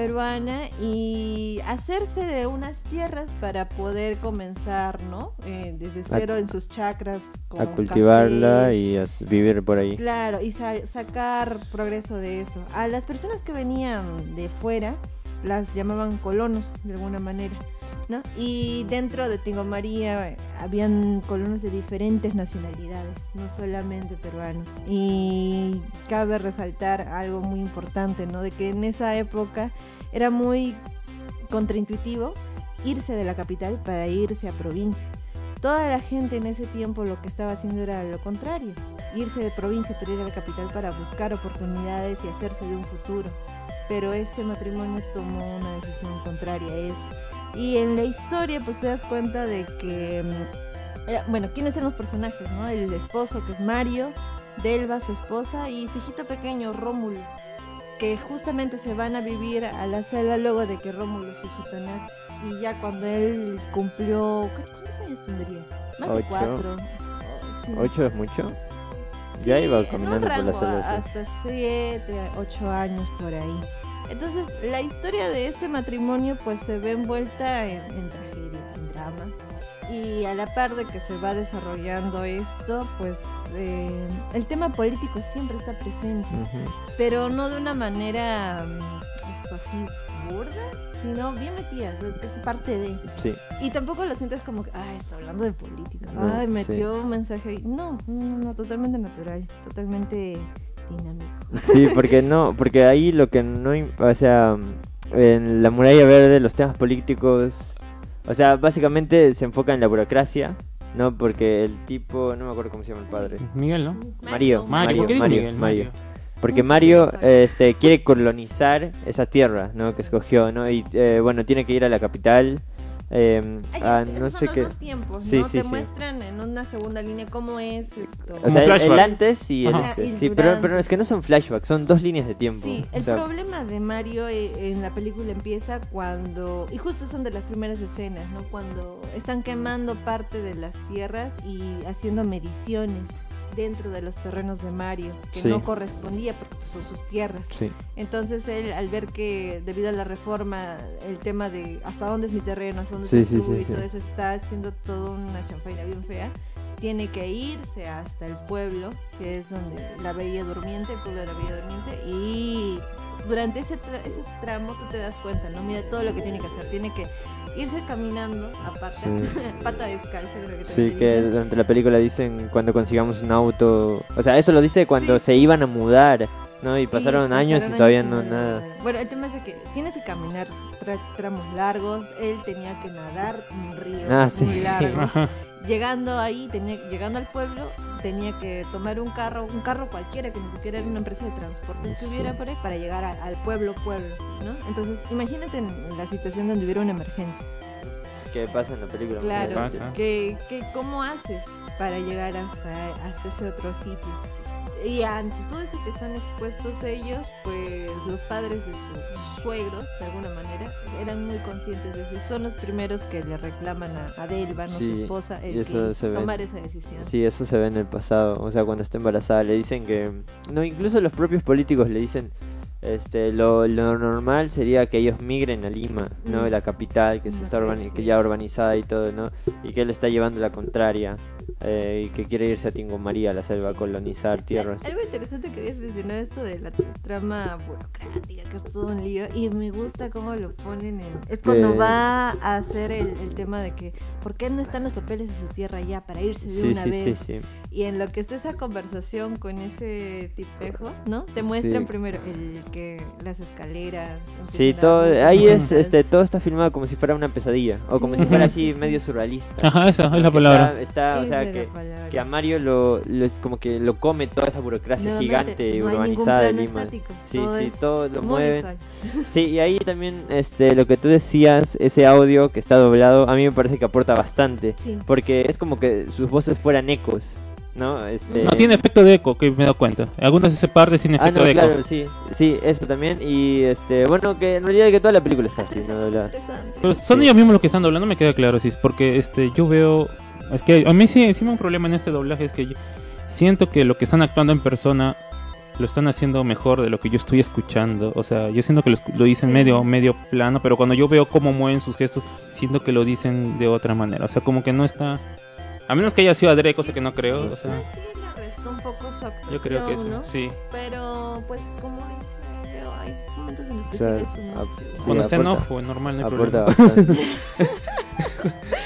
peruana y hacerse de unas tierras para poder comenzar, ¿no? Eh, desde A- cero en sus chacras. Con A cultivarla cafés. y a vivir por ahí. Claro, y sa- sacar progreso de eso. A las personas que venían de fuera las llamaban colonos de alguna manera. ¿No? Y dentro de Tingo María habían colonos de diferentes nacionalidades, no solamente peruanos. Y cabe resaltar algo muy importante, ¿no? De que en esa época era muy contraintuitivo irse de la capital para irse a provincia. Toda la gente en ese tiempo lo que estaba haciendo era lo contrario, irse de provincia para ir a la capital para buscar oportunidades y hacerse de un futuro. Pero este matrimonio tomó una decisión contraria a eso. Y en la historia pues te das cuenta de que, mm, bueno, ¿quiénes eran los personajes? No? El esposo que es Mario, Delva, su esposa, y su hijito pequeño, Rómulo, que justamente se van a vivir a la selva luego de que Rómulo, su hijito, nace. Y ya cuando él cumplió, ¿cu- ¿cuántos años tendría? Más de Ocho. cuatro. Oh, sí. ¿Ocho es mucho? Sí, Ya iba caminando por la sí. Hasta siete, ocho años por ahí. Entonces, la historia de este matrimonio pues se ve envuelta en, en tragedia, en drama. Y a la par de que se va desarrollando esto, pues eh, el tema político siempre está presente, pero no de una manera mm, esto así burda, sino bien metida, es parte de. Sí. Y tampoco lo sientes como que, ay, está hablando de política. No, ay, sí. metió un mensaje ahí. No, no, no, totalmente natural, totalmente dinámico. Sí, porque no, porque ahí lo que no, o sea, en la muralla verde los temas políticos, o sea, básicamente se enfoca en la burocracia, ¿no? Porque el tipo, no me acuerdo cómo se llama el padre. Miguel, ¿no? Mario, Mario, ¿por qué digo Mario, Miguel? Mario. Porque Mario Mario. este, quiere colonizar esa tierra, ¿no? Que escogió, ¿no? Y eh, bueno, tiene que ir a la capital. Eh, Ay, a esos no sé qué. dos tiempos, Sí, ¿no? sí, Te sí. muestran en una segunda línea cómo es esto. O sea, el, el antes y el Ajá. este. Y Sí, pero, pero es que no son flashbacks, son dos líneas de tiempo. Sí, O el sea, problema de Mario eh, en la película empieza cuando, y justo son de las primeras escenas, ¿no? Cuando están quemando parte de las tierras y haciendo mediciones dentro de los terrenos de Mario, que Sí. no correspondía porque pues, son sus tierras. sí. Entonces él, al ver que debido a la reforma, el tema de hasta dónde es mi terreno, hasta dónde Sí, es tuyo y todo eso está haciendo toda una chanfaina bien fea, tiene que irse hasta el pueblo, que es donde la Bella Durmiente, el pueblo de la Bella Durmiente, y durante ese, tra- ese tramo tú te das cuenta, ¿no? Mira todo lo que tiene que hacer, tiene que irse caminando aparte, Sí. pata descalza, creo que Sí, que durante la película dicen cuando consigamos un auto. O sea, eso lo dice cuando se iban a mudar, ¿no? Y Sí, pasaron años y todavía años no nada. Bueno, el tema es de que tienes que caminar tra- tramos largos, él tenía que nadar un río Ah, muy sí. largo. Llegando ahí, tenía, llegando al pueblo, tenía que tomar un carro, un carro cualquiera, que ni siquiera era una empresa de transportes que hubiera por ahí, para llegar a- al pueblo, pueblo, ¿no? Entonces, imagínate en la situación donde hubiera una emergencia. ¿Qué pasa en la película? Claro, pasa? que, que ¿cómo haces para llegar hasta, hasta ese otro sitio? Y ante todo eso que están expuestos ellos, pues los padres de sus suegros, de alguna manera, eran muy conscientes de eso. Son los primeros que le reclaman a, a Delva, no Sí, su esposa, el que se tomar esa decisión. Sí, eso se ve en el pasado. O sea, cuando está embarazada le dicen que. No, incluso los propios políticos le dicen. Este, lo, lo normal sería que ellos migren a Lima, ¿no? Mm. La capital, que se está urbani- parece. que ya urbanizada y todo, ¿no? Y que él está llevando la contraria. Eh, y que quiere irse a Tingo María, a la selva, a colonizar tierras. Algo interesante que habías mencionado esto de la trama burocrática, que es todo un lío, y me gusta cómo lo ponen en... Es cuando Que- va a hacer el, el tema de que, ¿por qué no están los papeles de su tierra ya para irse de Sí, una sí, sí, vez? sí. Y en lo que está esa conversación con ese tipejo, ¿no? Te muestran Sí. primero el que las escaleras... Sí, todo, ahí es, este, todo está filmado como si fuera una pesadilla, o como si fuera así medio surrealista. Ajá, esa es la palabra. Está, está, o sea, es que, palabra. que a Mario lo, lo- como que lo come toda esa burocracia Nuevamente, gigante y no urbanizada de Lima. estático, Sí, todo sí, es todo lo mueven. visual. Sí, y ahí también este lo que tú decías, ese audio que está doblado, a mí me parece que aporta bastante, Sí. porque es como que sus voces fueran ecos, ¿no? Este No tiene efecto de eco, que me he dado cuenta. Algunas de ese parte tiene Ah, efecto no, de eco. claro, sí, sí, eso también y este, bueno, que en realidad que toda la película está así, ¿no? Pero son Sí. ellos mismos los que están doblando, me queda claro, sí, porque este yo veo es que a mí sí, sí me da un problema en este doblaje es que yo siento que lo que están actuando en persona lo están haciendo mejor de lo que yo estoy escuchando, o sea, yo siento que lo, lo dicen Sí. medio medio plano, pero cuando yo veo cómo mueven sus gestos, siento que lo dicen de otra manera, o sea, como que no está a menos que haya sido adrede, cosa que no creo, o sea, sí le restó un poco su actuación, yo creo que eso, ¿no? sí. Pero, pues, como dice hay momentos en los que O sea, sí le suma. sí. Cuando está en aporta. off, pues, normal, no hay Aporta problema.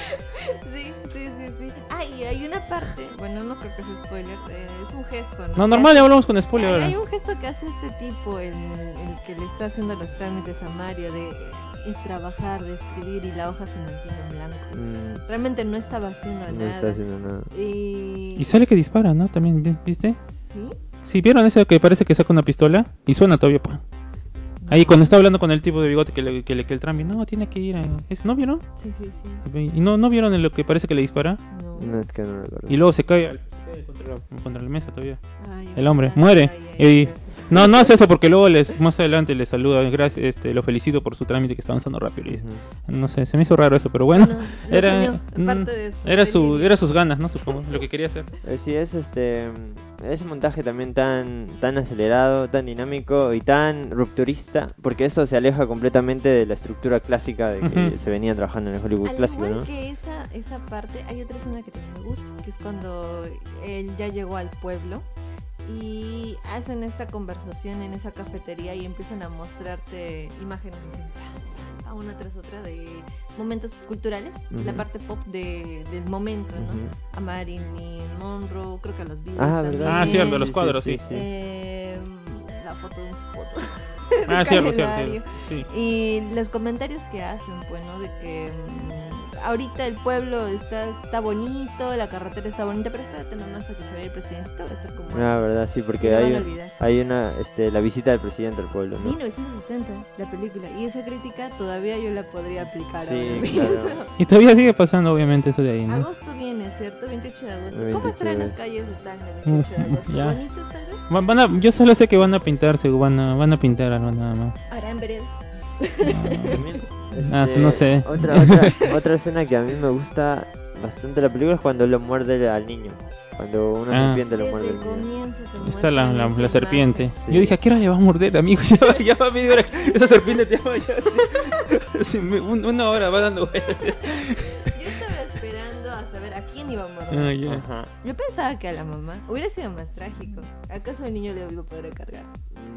y hay una parte, bueno, no creo que sea spoiler, eh, es un gesto. No, normal, ya hablamos con spoiler. Hay, un gesto que hace este tipo, el, el que le está haciendo los trámites a Mario, de trabajar, de escribir y la hoja se mantiene en blanco. Mm, Realmente no estaba haciendo no nada. está haciendo nada. Y... Y sale que dispara, ¿no? También, ¿vi- ¿viste? ¿Sí? Sí, ¿vieron ese que parece que saca una pistola? Y suena todavía, pa. Ahí No. cuando está hablando con el tipo de bigote que le, que le que el trambi, no, tiene que ir a... ¿Es, ¿No vieron? Sí, sí, sí. Y no, ¿no vieron en lo que parece que le dispara? No. No, es que no recuerdo. Y luego se cae, al- se cae contra, la, contra la mesa todavía. Ay, El hombre ay, muere. ay, ay, Y-. No, no hace eso porque luego les más adelante le saluda, gracias, este, lo felicito por su trámite que está avanzando rápido. y. No sé, se me hizo raro eso, pero bueno. Bueno, era, mm, aparte de su era su, era sus ganas, ¿no? Supongo, lo que quería hacer. Eh, Sí, es este ese montaje también tan tan acelerado, tan dinámico y tan rupturista, porque eso se aleja completamente de la estructura clásica de que Ujú. se venía trabajando en el Hollywood Al clásico, igual ¿no? que esa, esa parte, hay otra escena que también me gusta, que es cuando él ya llegó al pueblo y hacen esta conversación en esa cafetería y empiezan a mostrarte imágenes así, pa, una tras otra de momentos culturales, la parte pop de, del momento, ¿no? Ujú. A Marilyn Monroe, creo que a los Beatles Ah, también. ¿verdad? Ah, Sí, cierto, los cuadros, sí, sí. sí. Eh, la foto de un foto. Ah, Un cierto, cierto, calendario. cierto. Sí. Y los comentarios que hacen, pues, ¿no? De que mm, ahorita el pueblo está, está bonito, la carretera está bonita, pero espérate nomás hasta que se vaya el presidente, todo va a estar como... Ah, verdad, sí, porque hay un- hay una este la visita del presidente al pueblo, ¿no? 1970, la película. Y esa crítica todavía yo la podría aplicar Sí, claro. Y todavía sigue pasando, obviamente, eso de ahí, ¿no? Agosto viene, ¿cierto? 28 de agosto. ¿Cómo 28 estarán de las calles de Tacna el 28 de agosto? Ya. ¿Bonitas tal vez? Va- Van a, yo solo sé que van a pintarse, van a, van a pintar algo nada más. Harán veredas. También, Ah, este, no sé. Otra, otra, otra escena que a mí me gusta bastante de la película es cuando lo muerde al niño. Cuando una Ah. serpiente lo muerde al niño. Está la, la, la serpiente. Sí. Yo dije, ¿a qué hora le va a morder, amigo? Ya va, ya va media hora. Esa serpiente te llama ya. así. Sí, me- un- una hora va dando vueltas. Yo estaba esperando a saber a quién iba a morder. Ah. Ajá. Yo pensaba que a la mamá hubiera sido más trágico. ¿Acaso el niño le iba a poder cargar?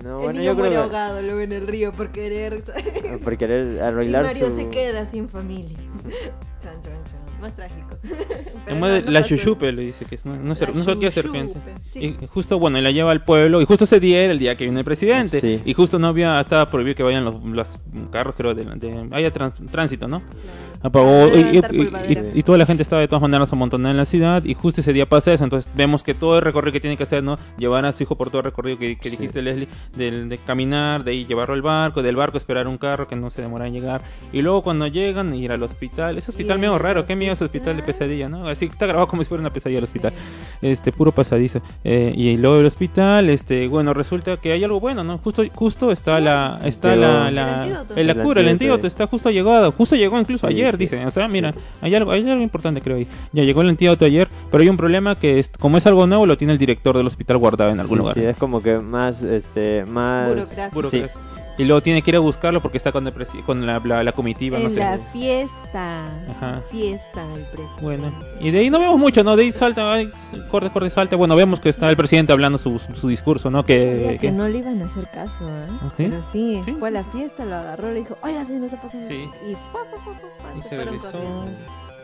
No, el bueno, niño yo muere creo que ahogado luego en el río por querer. por querer y arreglar Mario su... se queda sin familia. chan, chan, chan. Más trágico. Pero no, no la pasó. chuchupe, le dice que es, no, no, es ser- no serpiente. sí. Y justo, bueno, y la lleva al pueblo. Y justo ese día era el día que viene el presidente. Sí. Y justo no había, estaba prohibido que vayan los, los carros, creo, de, de- haya trans- tránsito, ¿no? Claro. Apagó y, y- y- polvadera. y- y toda la gente estaba de todas maneras amontonada en la ciudad y justo ese día pasa eso, entonces vemos que todo el recorrido que tiene que hacer, ¿no? Llevar a su hijo por todo el recorrido que, que Sí. dijiste Leslie, del, de caminar, de ahí llevarlo al barco, del barco esperar un carro que no se demora en llegar y luego cuando llegan ir al hospital, ese hospital medio raro, qué miedo ese hospital de pesadilla, ¿no? Así está grabado como si fuera una pesadilla el hospital este puro pasadizo Eh, y luego el hospital este bueno resulta que hay algo bueno no justo justo está Sí. la está la, El la, antídoto. el- la El cura el antídoto, está justo llegado justo llegó incluso Sí, ayer sí. dicen o sea mira hay algo hay algo importante creo ahí ya llegó el antídoto ayer pero hay un problema que es, como es algo nuevo lo tiene el director del hospital guardado en algún Sí, lugar sí, es como que más, este, más... Burocracia. Burocracia. Y luego tiene que ir a buscarlo porque está con el con la, la, la comitiva no En sé la fiesta. Ajá. Fiesta del presidente. Bueno, y de ahí no vemos mucho, ¿no? De ahí salta, ay, corte, corte, salta. Bueno, vemos que está el presidente hablando su, su discurso, ¿no? Que, que que- no le iban a hacer caso, ¿eh? ¿Ah, sí? Pero sí, Sí. fue a la fiesta, lo agarró, le dijo, oiga, sí, no está pasando. Sí. Y, fue, fue, y se se regresó.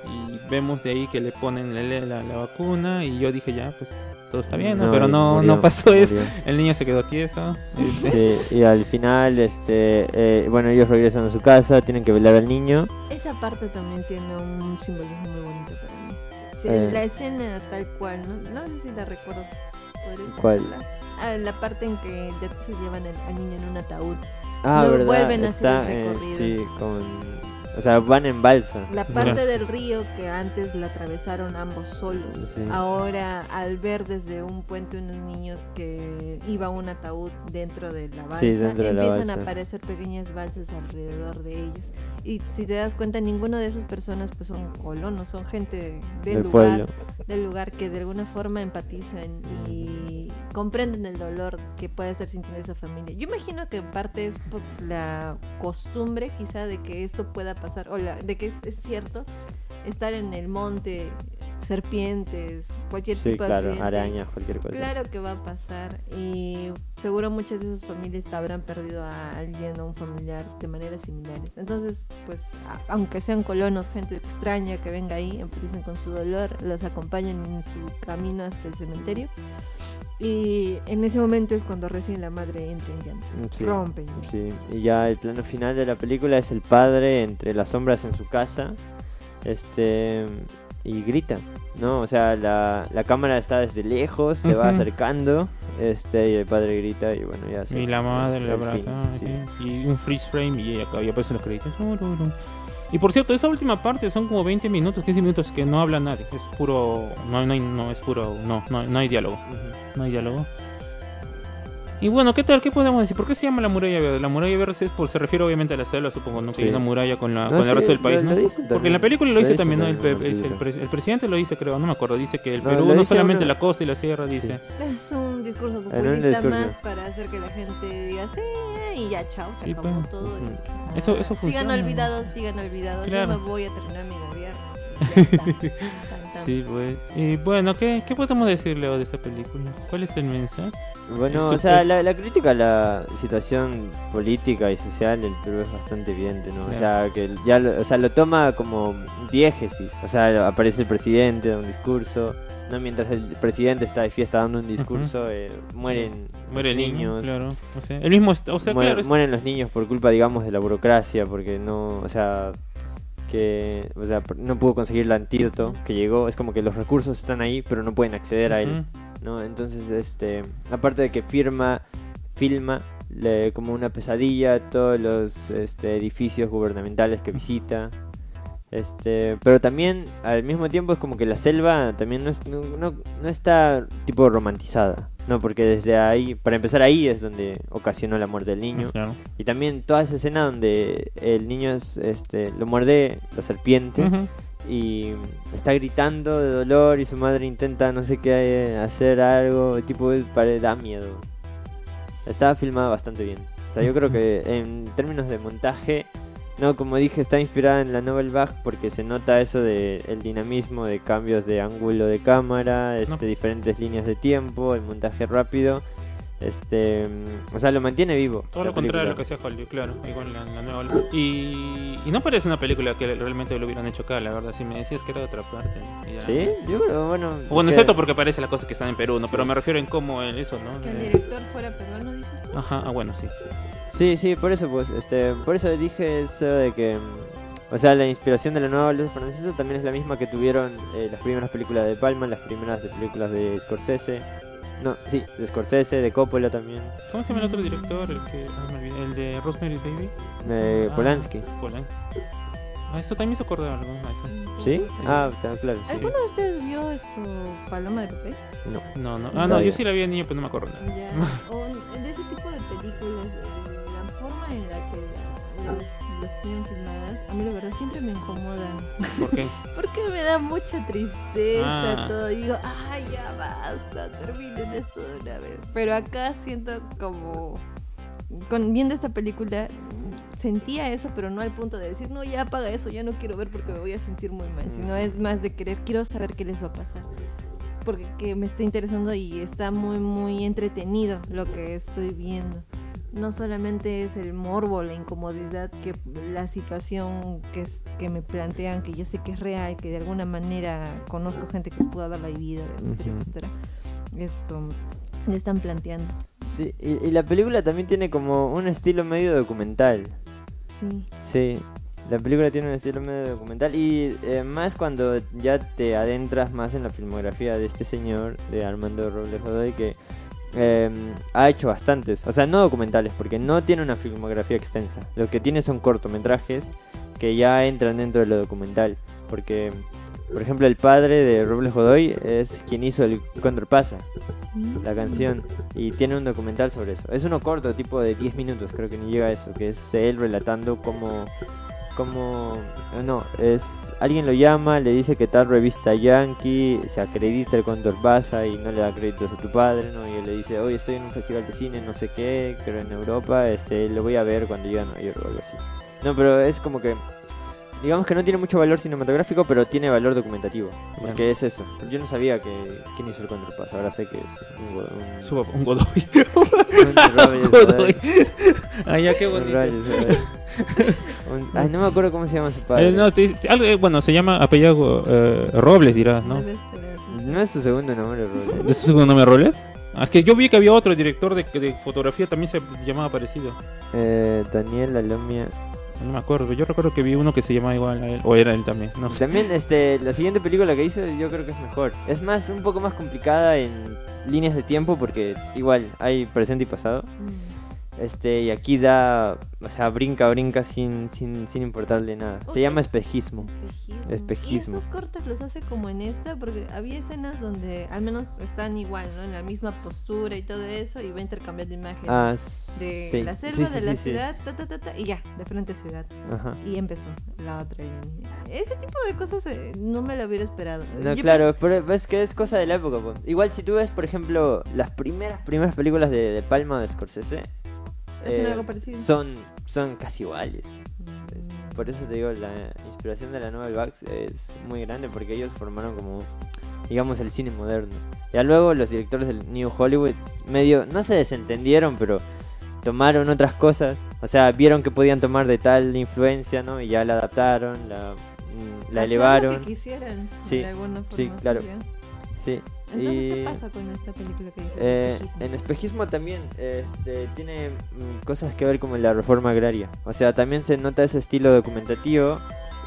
Y vemos de ahí que le ponen la, la, la vacuna. Y yo dije, ya, pues todo está bien, ¿no? No, Pero no, murió, no pasó eso. murió. El niño se quedó tieso. Sí, y al final, este, eh, bueno, ellos regresan a su casa, tienen que velar al niño. Esa parte también tiene un simbolismo muy bonito para mí. Sí, Eh. La escena tal cual, no, no sé si la recuerdo. ¿Podrías ¿Cuál? Ah, la parte en que ya se llevan al, al niño en un ataúd. Ah, No verdad, vuelven a hacer está, el eh, recorrido. sí, con... O sea, van en balsa. La parte del río que antes la atravesaron ambos solos. Sí. Ahora, al ver desde un puente unos niños que iba un ataúd dentro de la balsa, Sí, de la empiezan balsa. a aparecer pequeñas balsas alrededor de ellos. Y si te das cuenta, ninguna de esas personas pues son colonos, son gente del, Del lugar, pueblo. del lugar que de alguna forma empatizan y comprenden el dolor que puede estar sintiendo esa familia. Yo imagino que en parte es por la costumbre quizá de que esto pueda pasar, o la, de que es, es cierto estar en el monte serpientes, cualquier Sí, tipo de claro, arañas, cualquier cosa. Claro que va a pasar y seguro muchas de esas familias habrán perdido a alguien o un familiar de maneras similares. Entonces, pues, a- aunque sean colonos, gente extraña que venga ahí, empiecen con su dolor, los acompañan en su camino hasta el cementerio. Y en ese momento es cuando recién la madre entra en llanto. Mm, Sí. Rompen. Sí, y ya el plano final de la película es el padre entre las sombras en su casa, este, y grita, ¿no? O sea, la, la cámara está desde lejos, se va acercando, este, y el padre grita y bueno, ya se... Y la madre la abraza. sí. sí. Y un freeze frame y acá ya aparecen los créditos. Y por cierto, esa última parte son como 20 minutos, 15 minutos que no habla nadie. Es puro. No, no, hay- no es puro. No, no, no hay diálogo. No hay diálogo. Y bueno, ¿qué tal? ¿Qué podemos decir? ¿Por qué se llama la muralla verde? La muralla verde es por, se refiere obviamente a la selva, supongo, ¿no? Que Sí. hay una muralla con, la, No, con el sí, resto del país, lo- ¿no? lo Porque en la película lo Lo dice también, ¿no? El, pe- es el, pre- el presidente lo dice, creo, no me acuerdo. Dice que el No, Perú no solamente la costa y la sierra, dice. Es un discurso un populista discurso. más para hacer que la gente diga sí y ya, chao, se Sí, acabó pues. todo. y-. Eso, eso Sigan olvidados, sigan olvidados. Claro. Yo me voy a terminar mi gobierno. ya está. Tan, tan. Sí, pues. Y bueno, ¿qué, ¿qué podemos decir, Leo, de esta película? ¿Cuál es el mensaje? Bueno, o sea, la, la crítica a la situación política y social del Perú es bastante evidente, ¿no? O sea, que ya lo, o sea, lo toma como diégesis. O sea, aparece el presidente, da un discurso. No, mientras el presidente está de fiesta dando un discurso, eh, mueren Muere los el niño, niños. claro. O sea, el mismo, o sea, mueren, claro, es- mueren los niños por culpa, digamos, de la burocracia, porque no, o sea, que, o sea, no pudo conseguir el antídoto que llegó. Es como que los recursos están ahí, pero no pueden acceder a él. ¿No? Entonces, este, aparte de que firma, filma le- como una pesadilla todos los este, edificios gubernamentales que visita. Este, pero también al mismo tiempo es como que la selva también no, es- no, no- no está tipo romantizada, ¿no? Porque desde ahí, para empezar ahí es donde ocasionó la muerte del niño. Claro. Y también toda esa escena donde el niño es, este, lo muerde la serpiente. Y está gritando de dolor y su madre intenta no sé qué hacer algo, tipo da miedo. Está filmada bastante bien. O sea, yo creo que en términos de montaje, no, como dije, está inspirada en la novel Bach porque se nota eso de el dinamismo de cambios de ángulo de cámara, este No. diferentes líneas de tiempo, el montaje rápido. Este, mm, o sea, lo mantiene vivo. Todo la lo contrario a lo que hacía Hollywood, claro, igual la, la nueva y, y no parece una película que realmente lo hubieran hecho acá, la verdad. Si me decías que era de otra parte. ya- Sí, yo creo, bueno. Bueno, que- excepto porque parece la cosa que están en Perú, ¿no? Sí. Pero me refiero en cómo el- eso, ¿no? Que el De- director fuera peruano, dices tú. Ajá, ah, bueno, sí. Sí, sí, por eso pues, este, por eso dije eso de que, mm, o sea, la inspiración de la nueva luz francesa también es la misma que tuvieron eh, las primeras películas de Palma, las primeras de películas de Scorsese, no, sí, de Scorsese, de Coppola también, ¿Cómo se llama el otro director? El, que, ah, me olvidé, el de Rosemary Baby. de Ah, Polanski, Polanski. Ah, esto también me hizo acordar algo. ah, eso. ¿sí? Ah, está claro, sí. ¿Alguno de ustedes vio esto, Paloma de Papel? No. No, no. No Ah, no, sabía. yo sí la vi de niño, pero no me acuerdo nada. Ya. O de ese tipo de películas, eh, la forma en la que las, las tienen a mí la verdad siempre me incomodan. ¿Por qué? Porque me da mucha tristeza Ah. todo. Digo, ay, ya basta, terminen esto de una vez. Pero acá siento como. Con, viendo esta película, sentía eso, pero no al punto de decir, no, ya apaga eso, ya no quiero ver porque me voy a sentir muy mal. Sino es más de querer, quiero saber qué les va a pasar. Porque que me está interesando y está muy, muy entretenido lo que estoy viendo. No solamente es el morbo, la incomodidad, que la situación que, es, que me plantean, que yo sé que es real, que de alguna manera conozco gente que pudo haberla vivido, etcétera, Ujú. etcétera. Esto le están planteando. Sí, y, y la película también tiene como un estilo medio documental, Sí. sí, la película tiene un estilo medio documental y eh, más cuando ya te adentras más en la filmografía de este señor, de Armando Robles Godoy, que eh, ha hecho bastantes, o sea, no documentales, porque no tiene una filmografía extensa. Lo que tiene son cortometrajes que ya entran dentro de lo documental, porque, por ejemplo, el padre de Robles Godoy es quien hizo el Condor Pasa, la canción, y tiene un documental sobre eso. Es uno corto, tipo de 10 minutos, creo que ni llega a eso, que es él relatando cómo como no es alguien lo llama le dice que tal revista yankee se acredita el Condor Baza y no le da créditos a tu padre no y él le dice hoy estoy en un festival de cine no sé qué creo en Europa este lo voy a ver cuando llegue a Nueva York o algo así no pero es como que digamos que no tiene mucho valor cinematográfico, pero tiene valor documentativo. Porque Claro. es eso. Yo no sabía que quién hizo el contrapaso, ahora sé que es un, un, Su papá, un Godoy. un Godoy. Ah, ya, qué un bonito. Ay, no me acuerdo cómo se llama su padre. Eh, no, te- te- algo, eh, bueno, se llama apellido eh, Robles, dirás, ¿no? No es su segundo nombre, Rogers. ¿Es tu segundo nombre Robles? Ah, es que yo vi que había otro director de, de fotografía también se llamaba parecido. Eh, Daniel Alomia. No me acuerdo, yo recuerdo que vi uno que se llamaba igual a él, o era él también, no sé. También este, la siguiente película que hizo yo creo que es mejor. Es más, un poco más complicada en líneas de tiempo porque igual hay presente y pasado. Mm. Este, y aquí da, o sea, brinca, brinca sin, sin, sin importarle nada. Se llama espejismo. Espejismo. Espejismo. Y estos cortos los hace como en esta, porque había escenas donde al menos están igual, ¿no? En la misma postura y todo eso, y va intercambiando imágenes. Ah, de sí. la selva, sí, sí, de la ciudad, ta, ta, ta, ta, y ya, de frente a ciudad. Ajá. Y empezó la otra línea. Ese tipo de cosas eh, no me lo hubiera esperado. No, Yo claro, pero es que es cosa de la época. po. Igual si tú ves, por ejemplo, las primeras primeras películas de, de Palma de Scorsese, Hacen eh, algo parecido. son, son casi iguales. Mm. Por eso te digo, la inspiración de la Novel Bugs es muy grande porque ellos formaron como, digamos, el cine moderno. Ya luego los directores del New Hollywood medio, no se desentendieron, pero tomaron otras cosas. O sea, vieron que podían tomar de tal influencia, ¿no? Y ya la adaptaron, la, mm, la elevaron. Lo que quisieran, Sí, de alguna forma. sí, claro. Sí. Entonces, ¿qué pasa con esta película que dice Eh, Espejismo? en espejismo también este, tiene mm, cosas que ver con la reforma agraria. O sea, también se nota ese estilo documentativo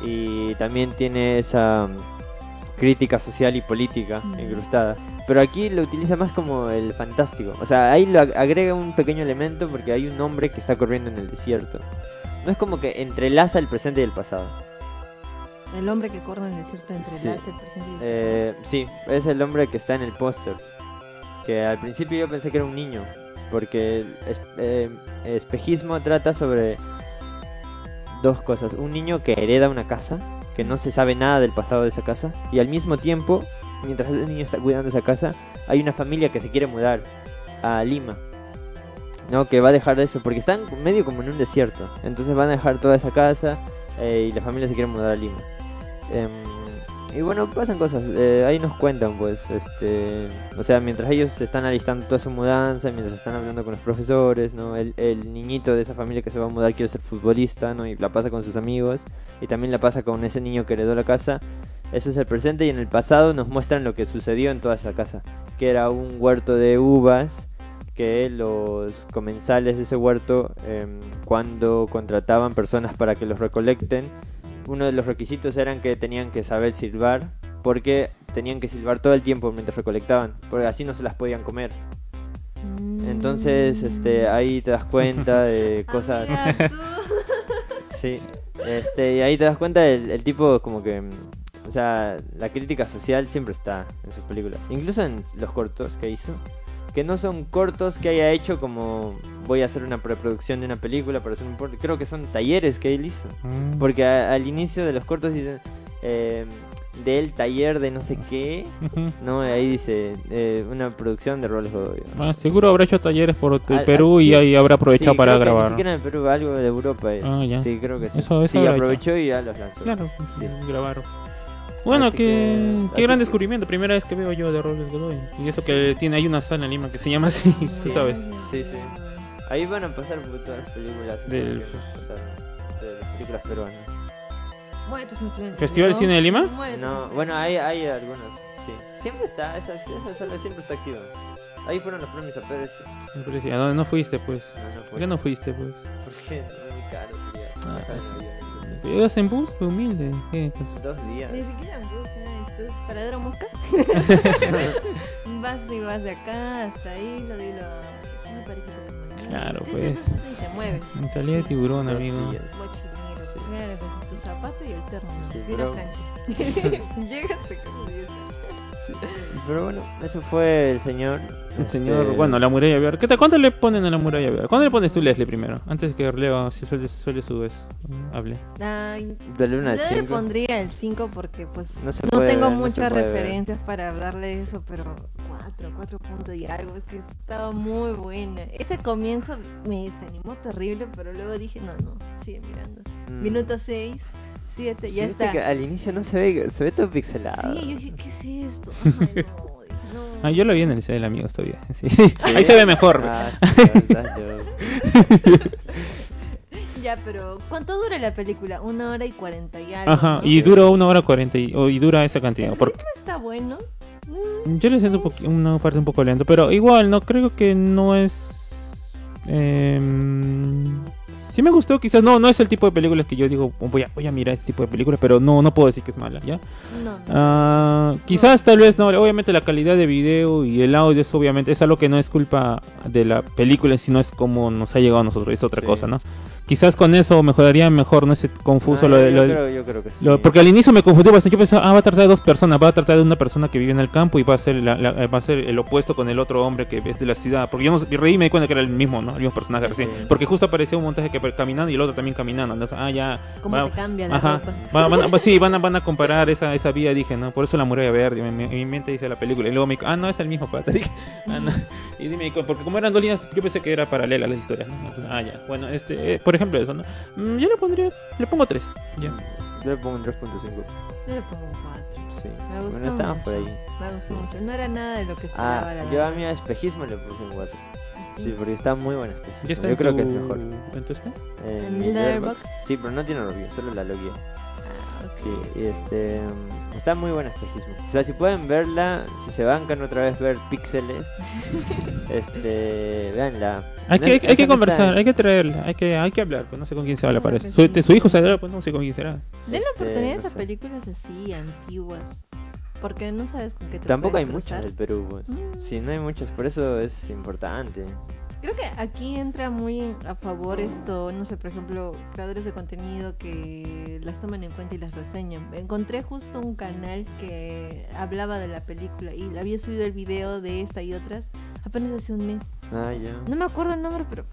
y también tiene esa mm, crítica social y política Mm. incrustada. Pero aquí lo utiliza más como el fantástico. O sea, ahí lo ag- agrega un pequeño elemento porque hay un hombre que está corriendo en el desierto. No es como que entrelaza el presente y el pasado. El hombre que corre en el desierto entre Sí. el presente y el Eh, sí, es el hombre que está en el póster. Que al principio yo pensé que era un niño. Porque el es- eh, espejismo trata sobre dos cosas. Un niño que hereda una casa, que no se sabe nada del pasado de esa casa. Y al mismo tiempo, mientras ese niño está cuidando esa casa, hay una familia que se quiere mudar a Lima. No, que va a dejar eso, porque están medio como en un desierto. Entonces van a dejar toda esa casa eh, y la familia se quiere mudar a Lima. Em, y bueno, pasan cosas. eh, ahí nos cuentan, pues, este, o sea, mientras ellos se están alistando toda su mudanza, mientras están hablando con los profesores, ¿no? El, el niñito de esa familia que se va a mudar quiere ser futbolista, ¿no? Y la pasa con sus amigos. Y también la pasa con ese niño que heredó la casa. Eso es el presente y en el pasado nos muestran lo que sucedió en toda esa casa. Que era un huerto de uvas que los comensales de ese huerto, em, cuando contrataban personas para que los recolecten, uno de los requisitos eran que tenían que saber silbar, porque tenían que silbar todo el tiempo mientras recolectaban, porque así no se las podían comer. Mm. Entonces, este, ahí te das cuenta de cosas. Tú. Sí, este, y ahí te das cuenta del el tipo como que, o sea, la crítica social siempre está en sus películas, incluso en los cortos que hizo, que no son cortos que haya hecho como voy a hacer una preproducción de una película para hacer un creo que son talleres que él hizo, Mm. porque a- al inicio de los cortos dicen eh, del taller de no sé qué, no, ahí dice eh, una producción de roles. Ah, seguro habrá hecho talleres por el Ah, Perú ah, y sí. ahí habrá aprovechado Sí, para creo que grabar. Ni siquiera en el Perú, algo de Europa es. Ah. Sí, creo que sí. Eso- eso sí, aprovechó y ya los lanzó. Claro, Sí. grabaron. Bueno, Así que, que- qué gran que- descubrimiento. Primera vez que veo yo de Robles Godoy. Y eso Sí. que tiene hay una sala en Lima que se llama así, tú Sí. sabes. Sí, sí. Ahí van a pasar todas las películas esas Del- que nos pasaron, de las películas peruanas. Mueve tus influencias. ¿Festival ¿no? Cine de Lima? No, bueno, hay, hay algunos, sí. Siempre está, esa, esa sala siempre está activa. Ahí fueron los premios a Pérez. sí. Me parecía, No, no fuiste, pues. No, no ¿Por fue. qué no fuiste, pues? Porque es muy caro, quería Ah, Ibas en bus, fue humilde. ¿Qué? Pues, Dos días. Ni siquiera en bus, ¿eh? Esto es paradero mosca. vas y vas de acá hasta ahí, lo digo. Una pareja Pokémon. Claro, Sí, pues. sí, sí, sí, se mueve. mentalidad de tiburón, Dos amigo. días. Mochilero, Sí. claro, con tu zapato y el terno. Sí, pero-. Llegaste como diez. Sí. Pero bueno, eso fue el señor. El señor, Este, bueno, la muralla verde. ¿Qué tal? ¿Cuánto le ponen a la muralla verde? ¿Cuánto le pones tú, Leslie, primero? Antes que Leo si suele, suele su vez. Hable. Ay, De la luna yo le 5. pondría el 5 porque pues No no, tengo ver, no muchas ver. referencias para darle eso, pero 4, 4 puntos y algo, es que estaba muy buena. Ese comienzo me desanimó terrible, pero luego dije, no, no, sigue mirando. Mm. Minuto 6, 7, Sí, ya está. que al inicio no se ve, se ve todo pixelado. Sí, yo dije, ¿qué es esto? Ay, no. Ah, yo lo vi en el del amigos todavía. sí. Ahí se ve mejor. Ah. Ya, pero ¿cuánto dura la película? Una hora y cuarenta y algo. Ajá, ¿no? y dura una hora cuarenta y, o- y dura esa El cantidad. Porque ritmo está bueno. yo le siento un una parte un poco lento, pero igual no creo que no es. em, sí me gustó, quizás no, no es el tipo de películas que yo digo voy a, voy a mirar este tipo de películas, pero no, no puedo decir que es mala, ¿ya? No, no. Ah, quizás tal vez no, obviamente la calidad de video y el audio es obviamente es algo que no es culpa de la película, sino es como nos ha llegado a nosotros, es otra Sí. cosa, ¿no? Quizás con eso mejoraría mejor, no sé, confuso Ah, lo de... yo, lo de- creo, yo creo que sí. lo- porque al inicio me confundí bastante. Yo pensaba, ah, va a tratar de dos personas. Va a tratar de una persona que vive en el campo y va a ser, la- la- va a ser el opuesto con el otro hombre que es de la ciudad. Porque yo no reí y me di cuenta que era el mismo, ¿no? El mismo personaje recién. Sí. Porque justo apareció un montaje que caminando y el otro también caminando. Entonces, ah, ya. ¿Cómo va- te cambia la Ajá. ropa? Va- van a- sí, van a, van a comparar esa, esa vía, dije, ¿no? Por eso la muralla verde. En mi, mi mente dice la película. Y luego me dijo, ah, no, es el mismo pata. Dije, ah, no. Y dime, porque como eran dos líneas, yo pensé que era paralela las historias, ¿no? Entonces, ah, ya. Bueno, este, eh, por ejemplo, eso, ¿no? Mm, yo le pondría, le pongo tres. Ya. Yo le pongo un 3.5. Yo le pongo un 4. Sí. Me gustó Bueno, mucho. por ahí. Me gustó Sí. mucho. No era nada de lo que esperaba. Ah, la yo a mi espejismo le puse un 4. Sí, porque está muy bueno espejismo. Ya está yo en creo tu- que es mejor. ¿En tu este? En ¿En mi Letterboxd? Sí, pero no tiene review, solo la logué. Ah, ok. Sí, y este. mm, Está muy buena espejismo. O sea, si pueden verla, si se bancan otra vez ver píxeles, este. Véanla. Hay que, hay, que conversar, está- hay que traerla, hay que, hay que hablar, pues no sé con quién se habla que Su, su hijo saldrá, pues no sé con quién será. Denle Este, oportunidades no a películas así, antiguas. Porque no sabes con qué te Tampoco hay muchas del Perú, pues. Mm. Sí, no hay muchas, por eso es importante. Creo que aquí entra muy a favor esto, no sé, por ejemplo, creadores de contenido que las toman en cuenta y las reseñan. Encontré justo un canal que hablaba de la película y había subido el video de esta y otras apenas hace un mes. Ah, ya. No me acuerdo el nombre, pero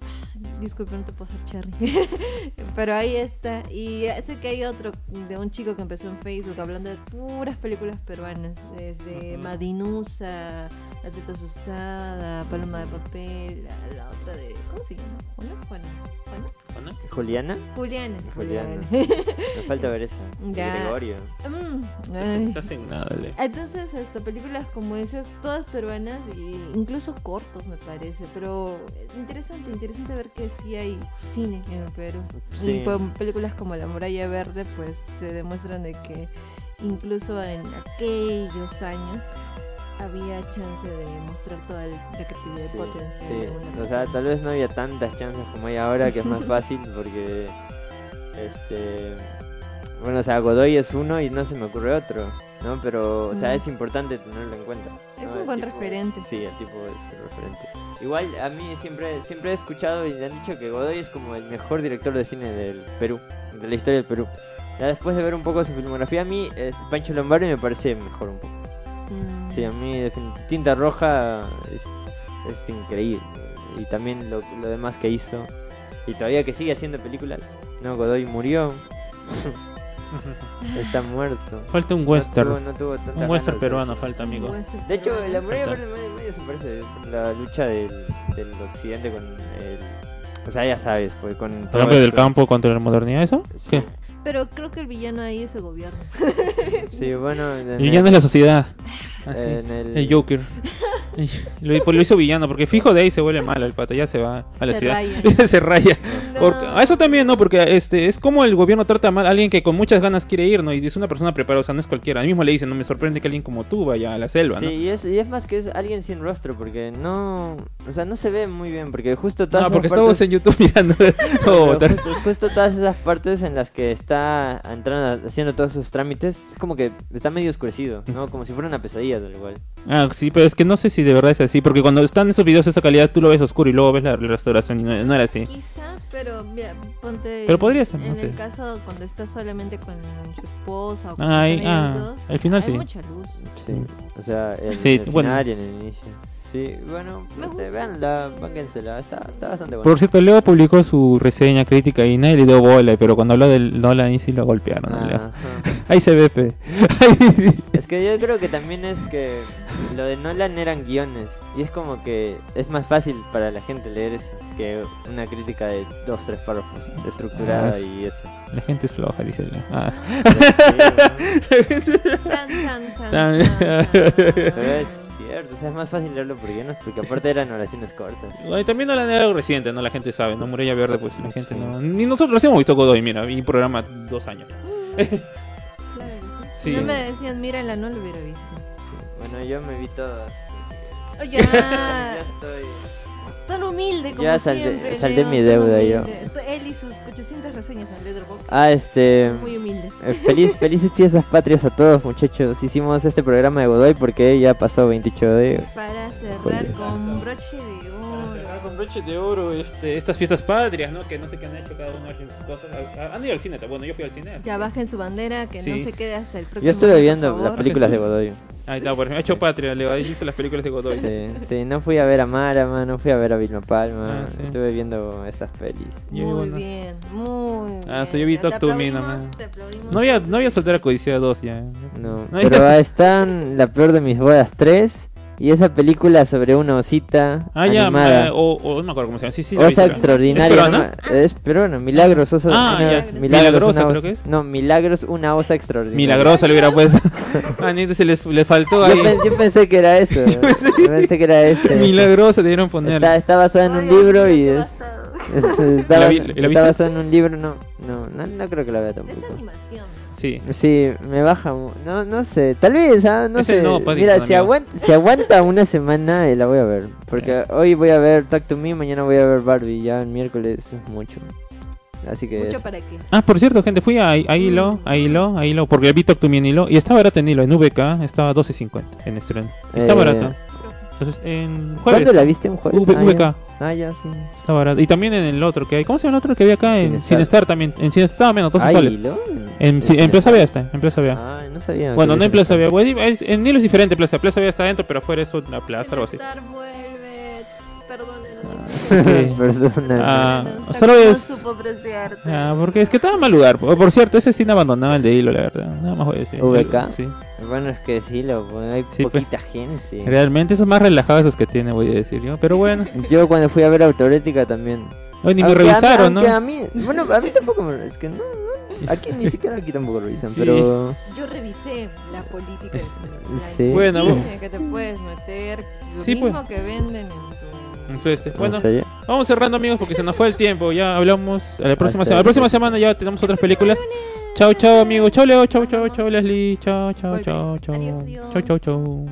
disculpe, no te puedo hacer cherry. pero ahí está. Y sé que hay otro de un chico que empezó en Facebook hablando de puras películas peruanas, desde. Madinusa, La Teta Asustada, Paloma de Papel, la, la otra de. ¿Cómo se llama? ¿Juana? ¿Juana? ¿Juana? ¿Juliana? Juliana. Juliana. Juliana. Me falta ver esa. Ya. Gregorio. Mm, ay. Estás en nada, Le. Entonces, este, películas como esas, todas peruanas, e incluso cortos me parece, pero interesante, interesante ver que sí hay cine en el Perú. Sí. Y películas como La Muralla Verde, pues te demuestran de que incluso en aquellos años había chance de mostrar toda la creatividad Sí, potencial. sí. de O sea, tal vez no había tantas chances como hay ahora, que es más fácil porque. Este. Bueno, o sea, Godoy es uno y no se me ocurre otro, ¿no? Pero, o sea, Mm. es importante tenerlo en cuenta. Es ¿no? un El buen tipo es- referente. sí, el tipo es el referente. Igual, a mí siempre, siempre he escuchado y han dicho que Godoy es como el mejor director de cine del Perú, de la historia del Perú. Ya después de ver un poco su filmografía, a mí es Pancho Lombardi me parece mejor un poco. Mm. Sí, a mí Tinta Roja es, es increíble. Y también lo, lo demás que hizo. Y todavía que sigue haciendo películas. No, Godoy murió. Está muerto. Falta un No western. tuvo- no tuvo tantas un western peruano falta, amigo. De hecho, la muralla verde se parece la lucha del, del occidente con el... O sea, ya sabes, pues con ¿El todo hambre del eso. campo contra la modernidad, eso? Sí, ¿Qué? Pero creo que el villano ahí es el gobierno. sí, bueno... en El villano el- es la sociedad. Así. en el- El Joker. lo, pues lo hizo villano, porque fijo de ahí se vuelve mal el pata, ya se va a la Se ciudad. raya. se raya. No. Porque, a eso también, ¿no? Porque este es como el gobierno trata mal a alguien que con muchas ganas quiere ir, ¿no? Y es una persona preparada, o sea, no es cualquiera. A mí mismo le dicen, no me sorprende que alguien como tú vaya a la selva, Sí, ¿no? y es, y es más que es alguien sin rostro, porque no... O sea, no se ve muy bien, porque justo todas No, esas porque partes- estamos en YouTube mirando. Oh, justo, justo todas esas partes en las que está entrando, haciendo todos esos trámites, es como que está medio oscurecido, ¿no? Como si fuera una pesadilla tal igual. Ah, sí, pero es que no sé si de verdad es así, porque cuando están esos videos de esa calidad tú lo ves oscuro y luego ves la, la restauración y no, no era así. Quizá, pero mira, ponte. Pero podría ser, En no el sé. caso cuando está solamente con su esposa o están ellos ah, dos, al final hay sí. mucha luz. Sí, o sea, en Sí, el bueno. final y en el inicio. Sí, bueno, este, veanla, está, está bastante buena. Por cierto, Leo publicó su reseña crítica y nadie le dio bola, pero cuando habló del Nolan ahí sí lo golpearon. a Leo. Ahí se ve, pe. Es que yo creo que también es que lo de Nolan eran guiones y es como que es más fácil para la gente leer eso que una crítica de dos, tres párrafos estructurada Ah, y eso. La gente es floja, dice Leo. Ah. Pero sí, ¿no? Tan, tan, tan, Tan- tan, tan. Pero es cierto, o sea, es más fácil leerlo por guiones porque aparte eran oraciones cortas. Bueno, y también Nolan era algo reciente, ¿no? La gente sabe, ¿no? Muralla Verde, pues la gente no... Ni nosotros hemos visto Godoy, mira, y programa dos años. Claro. Sí. Si no me decían, mírala, no lo hubiera visto. Sí. Bueno, yo me vi todas. así Oye, que ah, ya estoy. Tan humilde como Ya siempre. saldé León, mi deuda yo. Él y sus 800 reseñas en Letterboxd. Ah, este. Muy humildes. eh, Feliz, felices fiestas patrias a todos, muchachos. Hicimos este programa de Godoy porque ya pasó 28 de. Para cerrar Joder. con broche de oro. con broche de oro, este, estas fiestas patrias, ¿no? Que no sé qué han hecho cada uno en sus cosas. Ah, Han ido al cine, bueno, yo fui al cine. Ya que- bajen su bandera, que no se quede hasta el próximo. Yo estuve año, viendo las películas de Godoy. Ahí está, por ejemplo, ha hecho patria, ahí visto las películas de Godoy. Sí, sí, no fui a ver a Marama, no fui a ver a Vilma Palma. Ah, sí. Estuve viendo esas pelis. Muy bueno. bien, muy bien. Ah, so yo vi Talk to Me nomás. No había, no había soltera codicea 2 ya. No, No, pero ahí están La peor de mis bodas 3 y esa película sobre una osita Ah, ya, animada. eh, o, o no me acuerdo cómo se llama. Sí, sí, Osa pero- extraordinaria. ¿Es peruana? ¿no? Es peruana, Milagros, osa, Ah, una- ya. Milagros, Milagrosa, una creo que es. No, Milagros, una osa extraordinaria. Milagrosa le hubiera puesto. ah, ni se les, le faltó ahí. Yo, pen- yo pensé que era eso. Yo pensé que era ese. Milagrosa debieron poner. Está, está basada en un libro y es, es- está, ¿La vi- bas- la está viste? basado en un libro. No, no, no, no creo que la vea Es tampoco. animación. Sí. Sí, me baja. No, no sé. Tal vez, ¿ah? No Es sé. Mira, si aguanta, si aguanta una semana, eh, la voy a ver. Porque hoy voy a ver Talk to Me, mañana voy a ver Barbie. Ya el miércoles es mucho. Así que. Mucho es- para qué. Ah, por cierto, gente, fui a, a Hilo, a Hilo, a Hilo, porque vi Talk to Me en Hilo, y estaba barato en Hilo, en VK, estaba 12.50 en estreno. Está Eh, barato. Entonces, en jueves. ¿Cuándo la viste un jueves? V- Ah, VK, ya. Ah, ya, sí. está barato. Y también en el otro que hay, ¿cómo se llama el otro que había acá? En Cinestar. Cinestar también. En Cinestar estaba menos, 12 Ay, soles. ¿lo? En, sí, en Plaza Vea está, en Plaza Vea. Ah, no sabía. bueno, no en Plaza Vea, Cinestar. bueno, es- en Hilo es diferente Plaza. Plaza Vea está adentro, pero afuera es una plaza, algo así. Star vuelve. Perdónenos. Perdona. Ah, Perdónenos, solo no supo apreciarte. Ah, porque es que estaba en mal lugar. Por, por cierto, ese cine abandonado el de Hilo, la verdad. Nada más voy a decir. VK. Sí. Bueno, es que sí, lo, hay Sí, pues. poquita gente. Realmente esos más relajados esos que tiene, voy a decir yo. Pero bueno, Yo cuando fui a ver Autorética también. hoy ni me Aunque a mí- revisaron, ¿no? aunque a mí, bueno, a mí tampoco me, es que no, no, aquí ni siquiera aquí tampoco revisan, Sí. pero Yo revisé la política del cine. Sí. Bueno, Dice que te puedes meter lo Sí, mismo pues. que venden en. En su este. Bueno, ¿en serio? vamos cerrando, amigos, porque se nos fue el tiempo. Ya hablamos a la próxima semana. La próxima semana ya tenemos otras películas. Chao, chao, amigos. Chao, Leo. Chao, chao, chao, Leslie. Chao, chao, chao, chao. Chao, chao, chao.